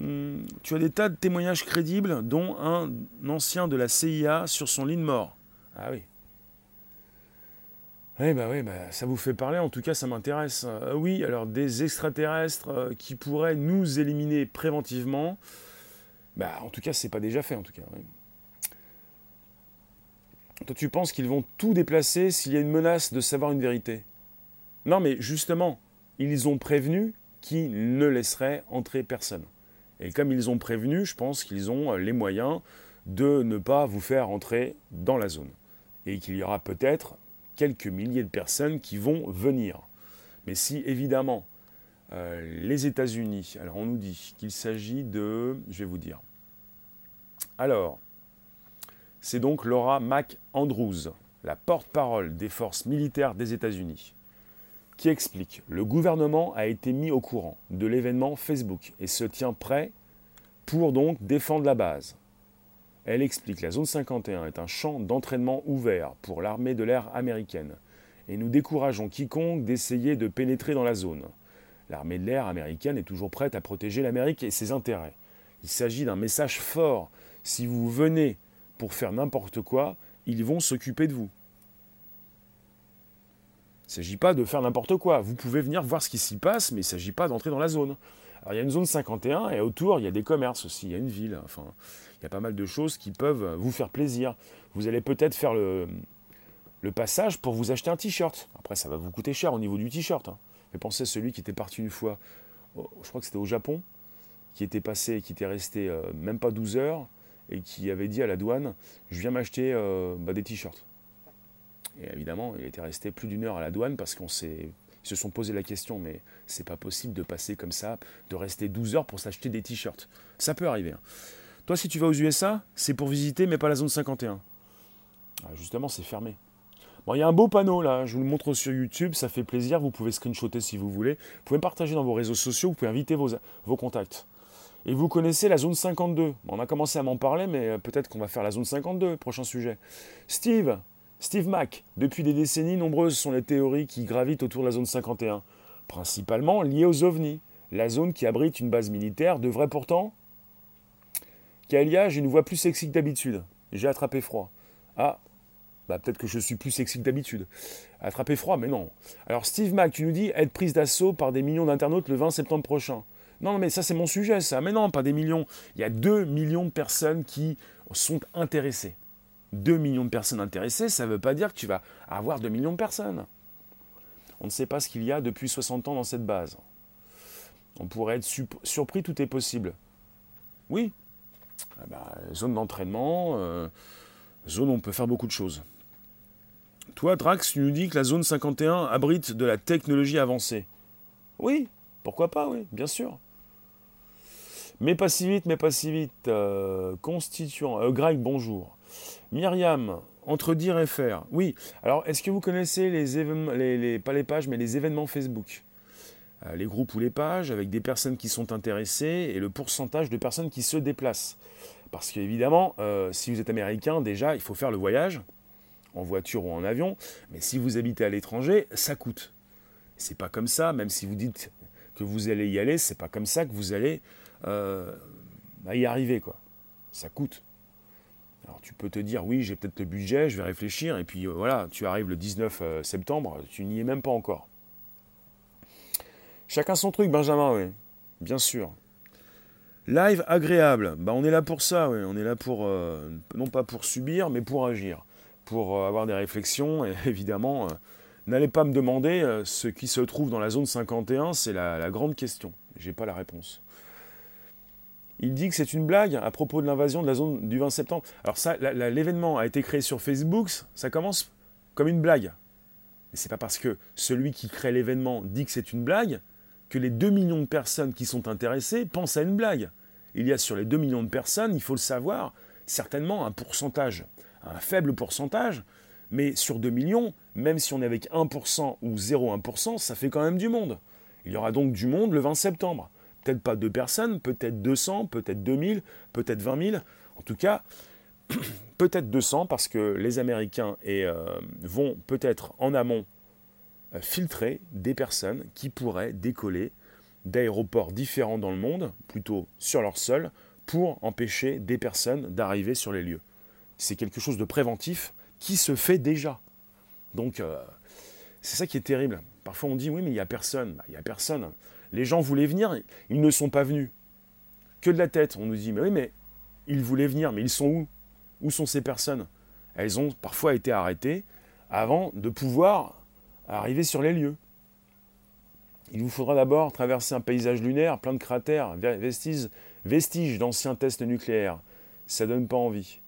Hmm, tu as des tas de témoignages crédibles, dont un ancien de la CIA sur son lit de mort. Ah oui. Eh ben oui, bah, ça vous fait parler, en tout cas ça m'intéresse. Euh, oui, alors des extraterrestres euh, qui pourraient nous éliminer préventivement, bah, en tout cas c'est pas déjà fait en tout cas. Toi tu penses qu'ils vont tout déplacer s'il y a une menace de savoir une vérité? Non mais justement, ils ont prévenu qu'ils ne laisseraient entrer personne. Et comme ils ont prévenu, je pense qu'ils ont euh, les moyens de ne pas vous faire entrer dans la zone. Et qu'il y aura peut-être quelques milliers de personnes qui vont venir. Mais si évidemment euh, les États-Unis, alors on nous dit qu'il s'agit de, je vais vous dire. Alors, c'est donc Laura McAndrews, la porte-parole des forces militaires des États-Unis, qui explique Le gouvernement a été mis au courant de l'événement Facebook et se tient prêt pour donc défendre la base. Elle explique La zone 51 est un champ d'entraînement ouvert pour l'armée de l'air américaine et nous décourageons quiconque d'essayer de pénétrer dans la zone. L'armée de l'air américaine est toujours prête à protéger l'Amérique et ses intérêts. Il s'agit d'un message fort. Si vous venez pour faire n'importe quoi, ils vont s'occuper de vous. Il ne s'agit pas de faire n'importe quoi. Vous pouvez venir voir ce qui s'y passe, mais il ne s'agit pas d'entrer dans la zone. Alors il y a une zone 51 et autour il y a des commerces aussi, il y a une ville. Enfin, il y a pas mal de choses qui peuvent vous faire plaisir. Vous allez peut-être faire le, passage pour vous acheter un t-shirt. Après, ça va vous coûter cher au niveau du t-shirt. Hein. Mais pensez à celui qui était parti une fois, je crois que c'était au Japon, qui était passé, qui était resté euh, même pas 12 heures, et qui avait dit à la douane, je viens m'acheter euh, bah, des t-shirts. Et évidemment, il était resté plus d'une heure à la douane parce qu'on se sont posé la question, mais c'est pas possible de passer comme ça, de rester 12 heures pour s'acheter des t-shirts. Ça peut arriver. Hein. Toi, si tu vas aux USA, c'est pour visiter, mais pas la zone 51. Ah, justement, c'est fermé. Bon, il y a un beau panneau là, je vous le montre sur YouTube, ça fait plaisir, vous pouvez screenshotter si vous voulez. Vous pouvez partager dans vos réseaux sociaux, vous pouvez inviter vos, vos contacts. Et vous connaissez la zone 52. on a commencé à m'en parler, mais euh, peut-être qu'on va faire la zone 52, prochain sujet. Steve, Steve Mack, depuis des décennies, nombreuses sont les théories qui gravitent autour de la zone 51, principalement liées aux ovnis. La zone qui abrite une base militaire devrait pourtant... Kalia, j'ai une voix plus sexy que d'habitude. J'ai attrapé froid. Ah, bah, peut-être que je suis plus sexy que d'habitude. Attraper froid, mais non. Alors Steve Mac, tu nous dis être prise d'assaut par des millions d'internautes le 20 septembre prochain. Non, mais ça c'est mon sujet, ça. Mais non, pas des millions. Il y a 2 millions de personnes qui sont intéressées. 2 millions de personnes intéressées, ça ne veut pas dire que tu vas avoir 2 millions de personnes. On ne sait pas ce qu'il y a depuis 60 ans dans cette base. On pourrait être surpris, tout est possible. Oui. Ah bah, zone d'entraînement, euh, zone où on peut faire beaucoup de choses. Toi, Drax, tu nous dis que la zone 51 abrite de la technologie avancée. Oui, pourquoi pas, oui, bien sûr. Mais pas si vite, mais pas si vite. Euh, constituant. Euh, Greg, bonjour. Myriam, entre dire et faire. Oui, alors est-ce que vous connaissez les événements, les, les pages, mais les événements Facebook? Euh, Les groupes ou les pages avec des personnes qui sont intéressées et le pourcentage de personnes qui se déplacent. Parce qu'évidemment, si vous êtes américain, déjà, il faut faire le voyage en voiture ou en avion, mais si vous habitez à l'étranger, ça coûte. C'est pas comme ça, même si vous dites que vous allez y aller, c'est pas comme ça que vous allez euh, y arriver, quoi. Ça coûte. Alors tu peux te dire, oui, j'ai peut-être le budget, je vais réfléchir, et puis euh, voilà, tu arrives le 19 euh, septembre, tu n'y es même pas encore. Chacun son truc, Benjamin, oui, bien sûr. Live agréable, bah, on est là pour ça, oui. on est là pour, non pas pour subir, mais pour agir pour euh, avoir des réflexions. Et évidemment, euh, n'allez pas me demander euh, ce qui se trouve dans la zone 51, c'est la, grande question. J'ai pas la réponse. Il dit que c'est une blague à propos de l'invasion de la zone du 20 septembre. Alors ça, l'événement a été créé sur Facebook, ça commence comme une blague. Mais c'est pas parce que celui qui crée l'événement dit que c'est une blague que les 2 millions de personnes qui sont intéressées pensent à une blague. Il y a sur les 2 millions de personnes, il faut le savoir, certainement un pourcentage un faible pourcentage, mais sur 2 millions, même si on est avec 1% ou 0,1%, ça fait quand même du monde. Il y aura donc du monde le 20 septembre. Peut-être pas deux personnes, peut-être 200, peut-être 2000, peut-être 20 000. En tout cas, peut-être 200 parce que les Américains euh, vont peut-être en amont euh, filtrer des personnes qui pourraient décoller d'aéroports différents dans le monde, plutôt sur leur sol, pour empêcher des personnes d'arriver sur les lieux c'est quelque chose de préventif qui se fait déjà. Donc, euh, c'est ça qui est terrible. Parfois, on dit oui, mais il n'y a personne. Bah, il n'y a personne. Les gens voulaient venir, ils ne sont pas venus. Que de la tête. On nous dit, mais oui, mais ils voulaient venir, mais ils sont où? Où sont ces personnes? Elles ont parfois été arrêtées avant de pouvoir arriver sur les lieux. Il vous faudra d'abord traverser un paysage lunaire plein de cratères, vestiges, vestiges d'anciens tests nucléaires. Ça donne pas envie.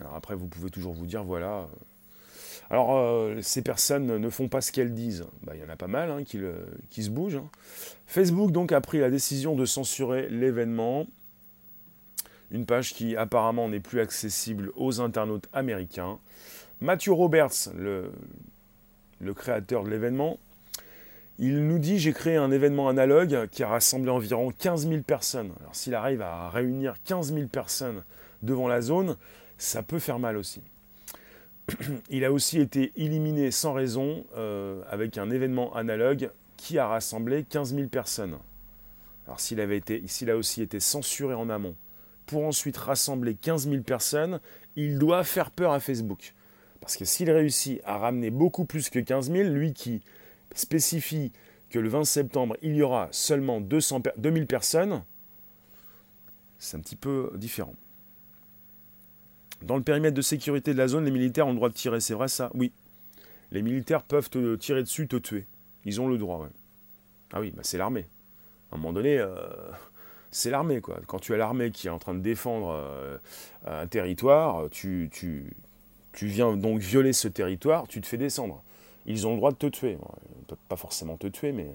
Alors après, vous pouvez toujours vous dire, voilà. Alors, euh, ces personnes ne font pas ce qu'elles disent. Bah, il y en a pas mal hein, qui, se bougent. Hein. Facebook donc a pris la décision de censurer l'événement. Une page qui apparemment n'est plus accessible aux internautes américains. Matthew Roberts, le, le créateur de l'événement, il nous dit j'ai créé un événement analogue qui a rassemblé environ 15 000 personnes. Alors s'il arrive à réunir 15 000 personnes devant la zone, ça peut faire mal aussi. il a aussi été éliminé sans raison euh, avec un événement analogue qui a rassemblé 15 000 personnes. Alors s'il avait été, a aussi été censuré en amont, pour ensuite rassembler 15 000 personnes, il doit faire peur à Facebook. Parce que s'il réussit à ramener beaucoup plus que 15 000, lui qui spécifie que le 20 septembre, il y aura seulement 200, 2000 personnes, c'est un petit peu différent. Dans le périmètre de sécurité de la zone, les militaires ont le droit de tirer, c'est vrai ça? Oui. Les militaires peuvent te tirer dessus, te tuer. Ils ont le droit, Ah oui, bah c'est l'armée. À un moment donné, euh, c'est l'armée, quoi. Quand tu as l'armée qui est en train de défendre euh, un territoire, tu, viens donc violer ce territoire, tu te fais descendre. Ils ont le droit de te tuer. Ils ne peuvent pas forcément te tuer, mais...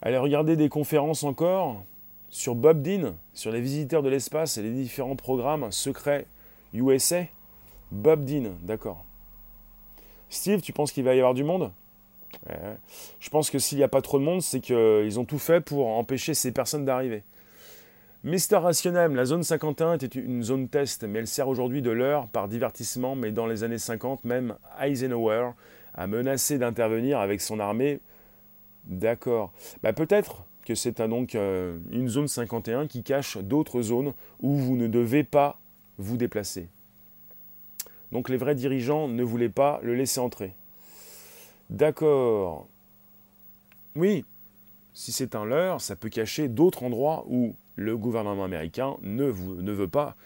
Allez regarder des conférences encore sur Bob Dean, sur les visiteurs de l'espace et les différents programmes secrets USA. Bob Dean, d'accord. Steve, tu penses qu'il va y avoir du monde? Je pense que s'il n'y a pas trop de monde, c'est qu'ils ont tout fait pour empêcher ces personnes d'arriver. Mister Rationem, la zone 51 était une zone test, mais elle sert aujourd'hui de l'heure par divertissement, mais dans les années 50, même Eisenhower a menacé d'intervenir avec son armée. D'accord. Bah, peut-être que c'est donc euh, une zone 51 qui cache d'autres zones où vous ne devez pas vous déplacer. Donc les vrais dirigeants ne voulaient pas le laisser entrer. D'accord. Oui, si c'est un leurre, ça peut cacher d'autres endroits où le gouvernement américain ne, veut pas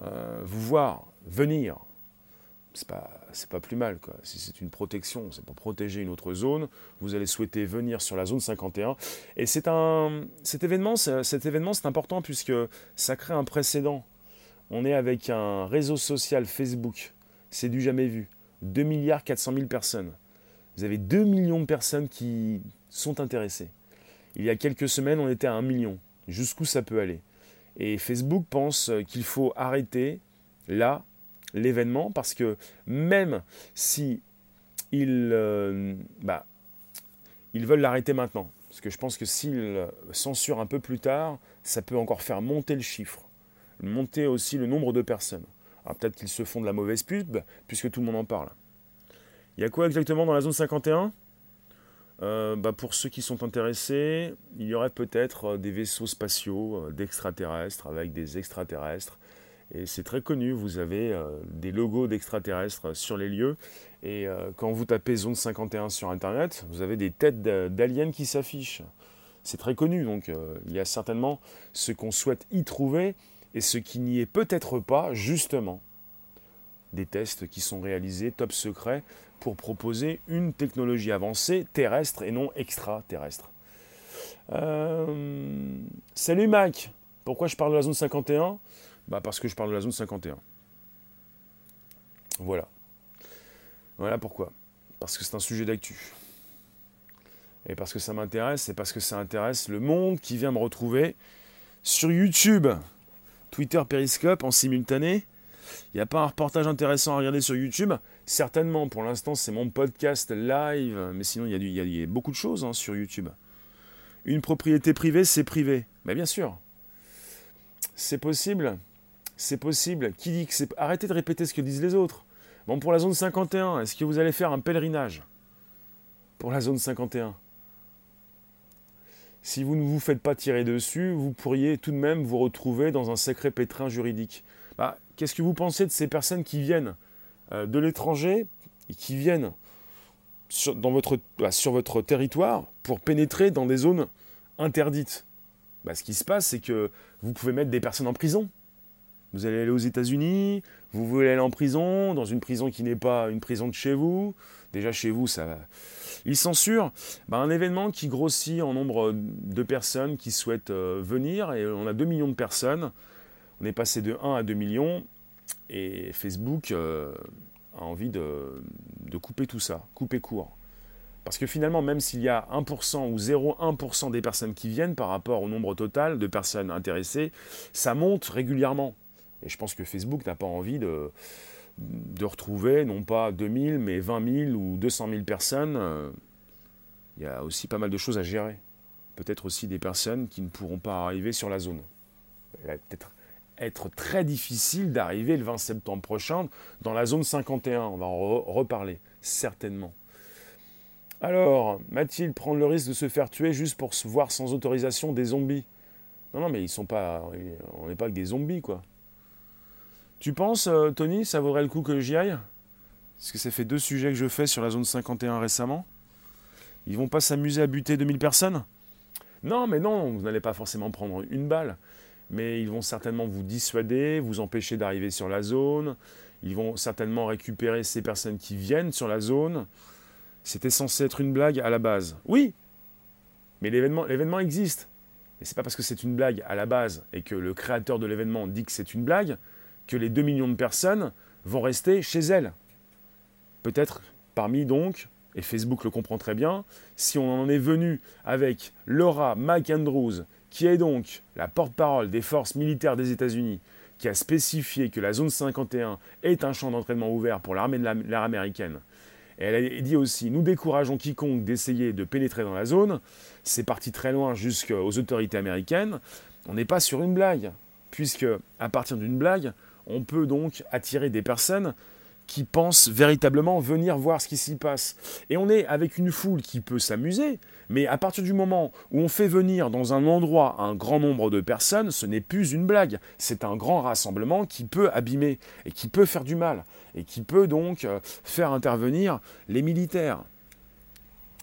euh, vous voir venir. C'est pas, pas plus mal. Si c'est une protection, c'est pour protéger une autre zone, vous allez souhaiter venir sur la zone 51. Et c'est cet événement, c'est important puisque ça crée un précédent. On est avec un réseau social Facebook. C'est du jamais vu. 2 milliards 400 000 personnes. Vous avez 2 millions de personnes qui sont intéressées. Il y a quelques semaines, on était à 1 million. Jusqu'où ça peut aller? Et Facebook pense qu'il faut arrêter là l'événement parce que même si ils, euh, bah, ils veulent l'arrêter maintenant, parce que je pense que s'ils censurent un peu plus tard, ça peut encore faire monter le chiffre monter aussi le nombre de personnes. Alors peut-être qu'ils se font de la mauvaise pub, puisque tout le monde en parle. Il y a quoi exactement dans la zone 51 euh, bah pour ceux qui sont intéressés, il y aurait peut-être euh, des vaisseaux spatiaux euh, d'extraterrestres avec des extraterrestres. Et c'est très connu, vous avez des logos d'extraterrestres sur les lieux. Et quand vous tapez zone 51 sur Internet, vous avez des têtes d'aliens qui s'affichent. C'est très connu, donc il y a certainement ce qu'on souhaite y trouver et ce qui n'y est peut-être pas, justement, des tests qui sont réalisés top secret pour proposer une technologie avancée terrestre et non extraterrestre. Euh, salut Mac, pourquoi je parle de la zone 51 bah Parce que je parle de la zone 51. Voilà. Voilà pourquoi. Parce que c'est un sujet d'actu. Et parce que ça m'intéresse, et parce que ça intéresse le monde qui vient me retrouver sur YouTube. Twitter Periscope en simultané. Il n'y a pas un reportage intéressant à regarder sur YouTube Certainement, pour l'instant, c'est mon podcast live, mais sinon, il y a, beaucoup de choses hein, sur YouTube. Une propriété privée, c'est privé. Mais bien sûr. C'est possible. C'est possible. Qui dit que c'est. Arrêtez de répéter ce que disent les autres. Bon, pour la zone 51, est-ce que vous allez faire un pèlerinage? Pour la zone 51 si vous ne vous faites pas tirer dessus, vous pourriez tout de même vous retrouver dans un sacré pétrin juridique. Bah, Qu'est-ce que vous pensez de ces personnes qui viennent euh, de l'étranger et qui viennent sur, dans votre, bah, sur votre territoire pour pénétrer dans des zones interdites? Bah, Ce qui se passe, c'est que vous pouvez mettre des personnes en prison. Vous allez aller aux États-Unis, vous voulez aller en prison, dans une prison qui n'est pas une prison de chez vous. Déjà chez vous, ça, il censure un événement qui grossit en nombre de personnes qui souhaitent euh, venir, et on a 2 millions de personnes. On est passé de 1 à 2 millions, et Facebook euh, a envie de, couper tout ça, couper court. Parce que finalement, même s'il y a 1% ou 0,1% des personnes qui viennent par rapport au nombre total de personnes intéressées, ça monte régulièrement. Et je pense que Facebook n'a pas envie de, retrouver non pas 2000, mais 20 000 ou 200 000 personnes, il y a aussi pas mal de choses à gérer. Peut-être aussi des personnes qui ne pourront pas arriver sur la zone. Elle va peut-être être très difficile d'arriver le 20 septembre prochain dans la zone 51. On va en reparler, certainement. Alors, Mathilde prendre le risque de se faire tuer juste pour se voir sans autorisation des zombies Non, non, mais ils sont pas. On n'est pas que des zombies, quoi. Tu penses, euh, Tony, ça vaudrait le coup que j'y aille? Parce que ça fait deux sujets que je fais sur la zone 51 récemment. Ils vont pas s'amuser à buter 2000 personnes? Non, mais non, vous n'allez pas forcément prendre une balle. Mais ils vont certainement vous dissuader, vous empêcher d'arriver sur la zone. Ils vont certainement récupérer ces personnes qui viennent sur la zone. C'était censé être une blague à la base. Oui, mais l'événement, l'événement existe. Et c'est pas parce que c'est une blague à la base et que le créateur de l'événement dit que c'est une blague que les 2 millions de personnes vont rester chez elles. Peut-être parmi donc, et Facebook le comprend très bien, si on en est venu avec Laura McAndrews, qui est donc la porte-parole des forces militaires des États-Unis, qui a spécifié que la zone 51 est un champ d'entraînement ouvert pour l'armée de l'air américaine. Et elle a dit aussi, nous décourageons quiconque d'essayer de pénétrer dans la zone. C'est parti très loin jusqu'aux autorités américaines. On n'est pas sur une blague, puisque à partir d'une blague, on peut donc attirer des personnes qui pensent véritablement venir voir ce qui s'y passe. Et on est avec une foule qui peut s'amuser, mais à partir du moment où on fait venir dans un endroit un grand nombre de personnes, ce n'est plus une blague, c'est un grand rassemblement qui peut abîmer et qui peut faire du mal, et qui peut donc euh, faire intervenir les militaires.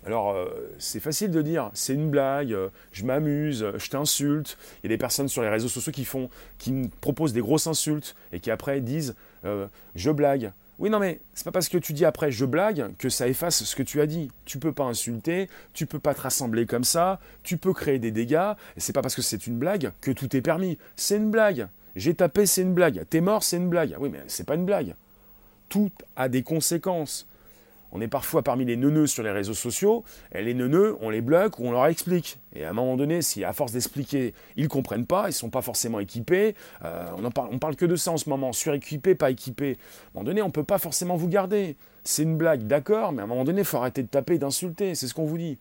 Alors, euh, c'est facile de dire, c'est une blague, euh, je m'amuse, euh, je t'insulte. Il y a des personnes sur les réseaux sociaux qui font, qui me proposent des grosses insultes et qui après disent, je blague. Oui, non, mais c'est pas parce que tu dis après je blague que ça efface ce que tu as dit. Tu peux pas insulter, tu peux pas te rassembler comme ça, tu peux créer des dégâts, c'est pas parce que c'est une blague que tout est permis. C'est une blague. J'ai tapé, c'est une blague. T'es mort, c'est une blague. Oui, mais c'est pas une blague. Tout a des conséquences. On est parfois parmi les neuneux sur les réseaux sociaux, et les neuneux, on les bloque ou on leur explique. Et à un moment donné, si à force d'expliquer, ils ne comprennent pas, ils ne sont pas forcément équipés, euh, on, ne parle, que de ça en ce moment, suréquipé, pas équipé. À un moment donné, on ne peut pas forcément vous garder. C'est une blague, d'accord, mais à un moment donné, il faut arrêter de taper d'insulter, c'est ce qu'on vous dit.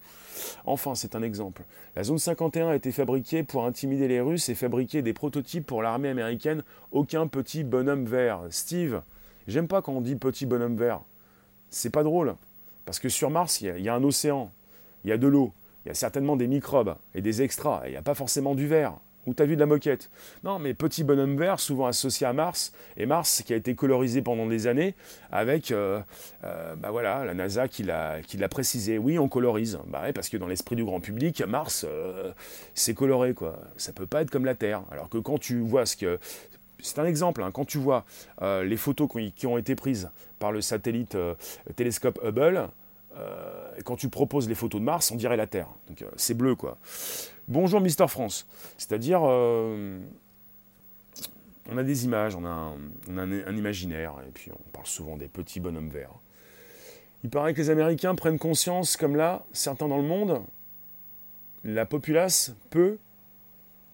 Enfin, c'est un exemple. La zone 51 a été fabriquée pour intimider les Russes et fabriquer des prototypes pour l'armée américaine. Aucun petit bonhomme vert. Steve, j'aime pas quand on dit petit bonhomme vert c'est pas drôle. Parce que sur Mars, il y, a un océan, il y a de l'eau, il y a certainement des microbes et des extras, il n'y a pas forcément du verre. Ou t'as vu de la moquette? Non, mais petit bonhomme vert, souvent associé à Mars, et Mars qui a été colorisé pendant des années avec, euh, euh, bah voilà, la NASA qui l'a, précisé. Oui, on colorise, bah parce que dans l'esprit du grand public, Mars, euh, c'est coloré, quoi. Ça peut pas être comme la Terre. Alors que quand tu vois ce que c'est un exemple. Hein. Quand tu vois euh, les photos qui ont été prises par le satellite euh, télescope Hubble, euh, quand tu proposes les photos de Mars, on dirait la Terre. Donc c'est bleu, quoi. Bonjour, Mister France. C'est-à-dire, on a des images, on a, un, on a un, imaginaire, et puis on parle souvent des petits bonhommes verts. Il paraît que les Américains prennent conscience, comme là, certains dans le monde, la populace peut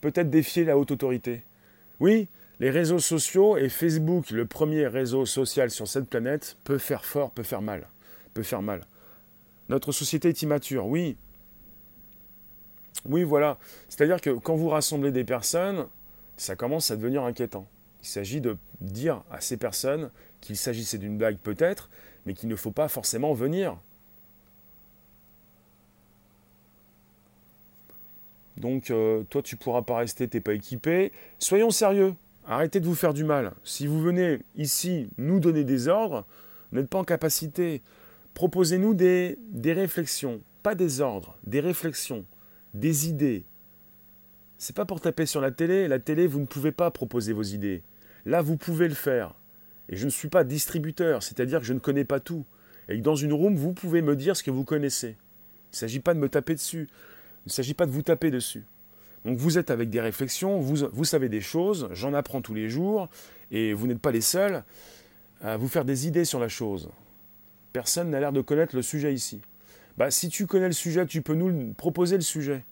peut-être défier la haute autorité. Oui, les réseaux sociaux et Facebook, le premier réseau social sur cette planète, peut faire fort, peut faire mal. Peut faire mal. Notre société est immature, oui. Oui, voilà. C'est-à-dire que quand vous rassemblez des personnes, ça commence à devenir inquiétant. Il s'agit de dire à ces personnes qu'il s'agissait d'une blague peut-être, mais qu'il ne faut pas forcément venir. Donc, euh, toi, tu pourras pas rester, t'es pas équipé. Soyons sérieux. Arrêtez de vous faire du mal. Si vous venez ici nous donner des ordres, n'êtes pas en capacité. Proposez-nous des, des réflexions, pas des ordres, des réflexions, des idées. C'est pas pour taper sur la télé. La télé, vous ne pouvez pas proposer vos idées. Là, vous pouvez le faire. Et je ne suis pas distributeur, c'est-à-dire que je ne connais pas tout. Et que dans une room, vous pouvez me dire ce que vous connaissez. Il ne s'agit pas de me taper dessus. Il ne s'agit pas de vous taper dessus. Donc vous êtes avec des réflexions, vous, savez des choses, j'en apprends tous les jours, et vous n'êtes pas les seuls à vous faire des idées sur la chose. Personne n'a l'air de connaître le sujet ici. Bah, si tu connais le sujet, tu peux nous proposer le sujet.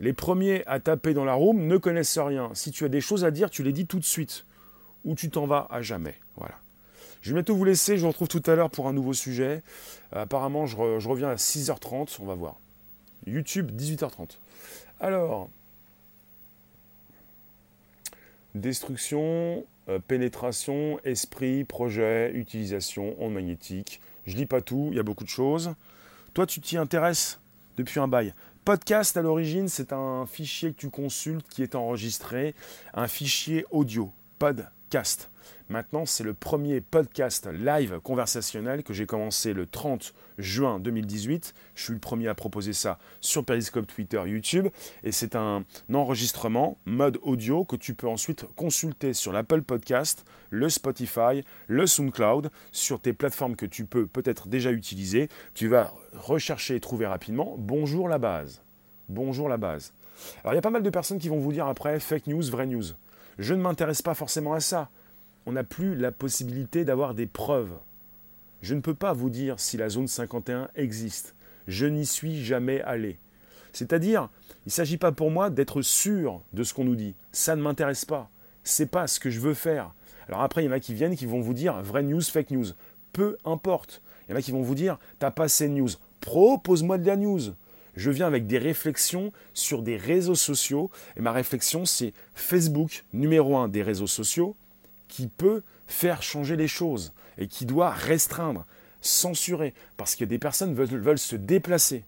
Les premiers à taper dans la room ne connaissent rien. Si tu as des choses à dire, tu les dis tout de suite. Ou tu t'en vas à jamais. Voilà. Je vais bientôt vous laisser, je vous retrouve tout à l'heure pour un nouveau sujet. apparemment, je, je reviens à 6h30, on va voir. YouTube, 18h30. Alors, Destruction, euh, pénétration, esprit, projet, utilisation, onde magnétique. Je lis pas tout, il y a beaucoup de choses. Toi, tu t'y intéresses depuis un bail. Podcast, à l'origine, c'est un fichier que tu consultes qui est enregistré, un fichier audio, podcast. Maintenant, c'est le premier podcast live conversationnel que j'ai commencé le 30 juin 2018. Je suis le premier à proposer ça sur Periscope, Twitter, YouTube. Et c'est un enregistrement mode audio que tu peux ensuite consulter sur l'Apple Podcast, le Spotify, le SoundCloud, sur tes plateformes que tu peux peut-être déjà utiliser. Tu vas rechercher et trouver rapidement Bonjour la base. Bonjour la base. Alors il y a pas mal de personnes qui vont vous dire après fake news, vraie news. Je ne m'intéresse pas forcément à ça on n'a plus la possibilité d'avoir des preuves. Je ne peux pas vous dire si la zone 51 existe. Je n'y suis jamais allé. C'est-à-dire, il ne s'agit pas pour moi d'être sûr de ce qu'on nous dit. Ça ne m'intéresse pas. C'est pas ce que je veux faire. Alors après, il y en a qui viennent qui vont vous dire vraie news, fake news. Peu importe. Il y en a qui vont vous dire t'as pas assez de news. Propose-moi de la news. Je viens avec des réflexions sur des réseaux sociaux. Et ma réflexion, c'est Facebook, numéro un des réseaux sociaux qui peut faire changer les choses et qui doit restreindre, censurer, parce que des personnes veulent, se déplacer.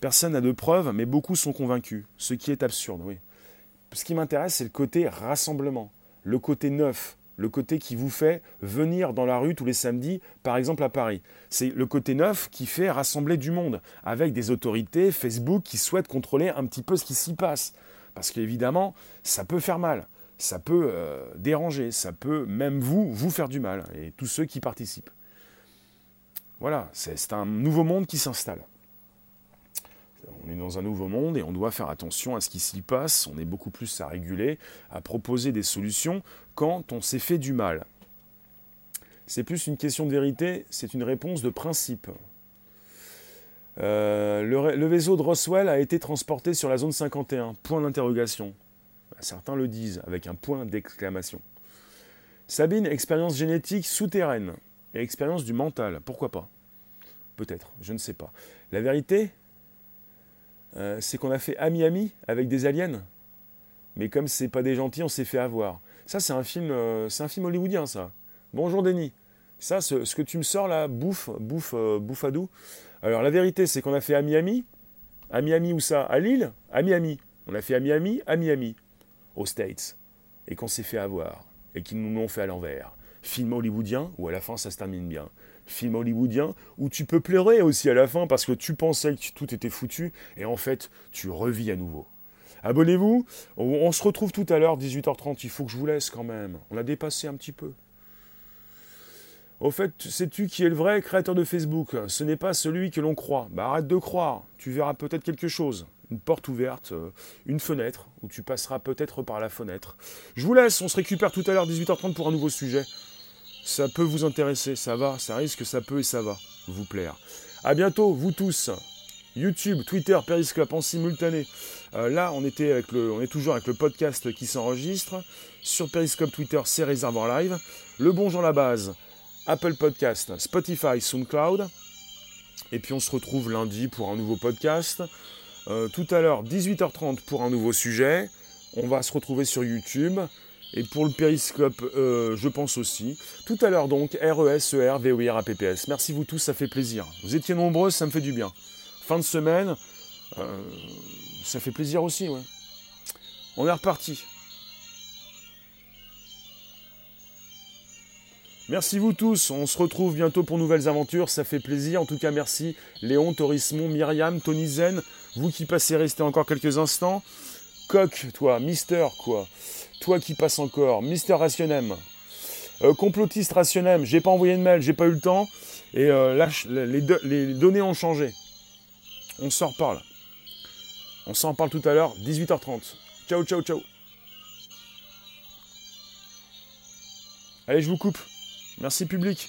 Personne n'a de preuves, mais beaucoup sont convaincus, ce qui est absurde, oui. Ce qui m'intéresse, c'est le côté rassemblement, le côté neuf, le côté qui vous fait venir dans la rue tous les samedis, par exemple à Paris. C'est le côté neuf qui fait rassembler du monde, avec des autorités, Facebook, qui souhaitent contrôler un petit peu ce qui s'y passe. Parce qu'évidemment, ça peut faire mal ça peut euh, déranger, ça peut même vous, vous faire du mal, et tous ceux qui participent. Voilà, c'est un nouveau monde qui s'installe. On est dans un nouveau monde et on doit faire attention à ce qui s'y passe, on est beaucoup plus à réguler, à proposer des solutions quand on s'est fait du mal. C'est plus une question de vérité, c'est une réponse de principe. Euh, le, le vaisseau de Roswell a été transporté sur la zone 51, point d'interrogation. Certains le disent avec un point d'exclamation. Sabine, expérience génétique souterraine et expérience du mental. Pourquoi pas? Peut-être, je ne sais pas. La vérité, euh, c'est qu'on a fait ami-ami avec des aliens. Mais comme c'est pas des gentils, on s'est fait avoir. Ça, c'est un film, euh, un film hollywoodien, ça. Bonjour Denis. Ça, ce, que tu me sors là, bouffe, bouffe, euh, bouffadou. Alors la vérité, c'est qu'on a fait ami-ami. Ami-ami où ça? À Lille? Ami-ami. On a fait ami-ami, ami-ami aux States et qu'on s'est fait avoir et qu'ils nous l'ont fait à l'envers. Film hollywoodien où à la fin ça se termine bien. Film hollywoodien où tu peux pleurer aussi à la fin parce que tu pensais que tout était foutu et en fait tu revis à nouveau. Abonnez-vous, on se retrouve tout à l'heure 18h30, il faut que je vous laisse quand même. On a dépassé un petit peu. Au fait, sais-tu qui est le vrai créateur de Facebook? Ce n'est pas celui que l'on croit. Bah arrête de croire, tu verras peut-être quelque chose une porte ouverte, euh, une fenêtre, où tu passeras peut-être par la fenêtre. Je vous laisse, on se récupère tout à l'heure 18h30 pour un nouveau sujet. Ça peut vous intéresser, ça va, ça risque, ça peut et ça va vous plaire. A bientôt, vous tous. YouTube, Twitter, Periscope en simultané. Euh, là, on, était avec le, on est toujours avec le podcast qui s'enregistre. Sur Periscope, Twitter, c'est Réservoir Live. Le Bon Jean la base, Apple Podcast, Spotify, SoundCloud. Et puis on se retrouve lundi pour un nouveau podcast. Euh, tout à l'heure, 18h30 pour un nouveau sujet. On va se retrouver sur YouTube. Et pour le périscope, euh, je pense aussi. Tout à l'heure donc, RES, ER, VOIR, APPS. Merci vous tous, ça fait plaisir. Vous étiez nombreux, ça me fait du bien. Fin de semaine, euh, ça fait plaisir aussi, ouais. On est reparti. Merci vous tous, on se retrouve bientôt pour nouvelles aventures, ça fait plaisir. En tout cas, merci Léon, Torismon, Myriam, Tony Zen, vous qui passez rester encore quelques instants. Coq, toi, Mister, quoi. Toi qui passes encore, Mister Rationem. Euh, complotiste Rationem, j'ai pas envoyé de mail, j'ai pas eu le temps. Et euh, là, les, les données ont changé. On s'en reparle. On s'en reparle tout à l'heure, 18h30. Ciao, ciao, ciao. Allez, je vous coupe. Merci public.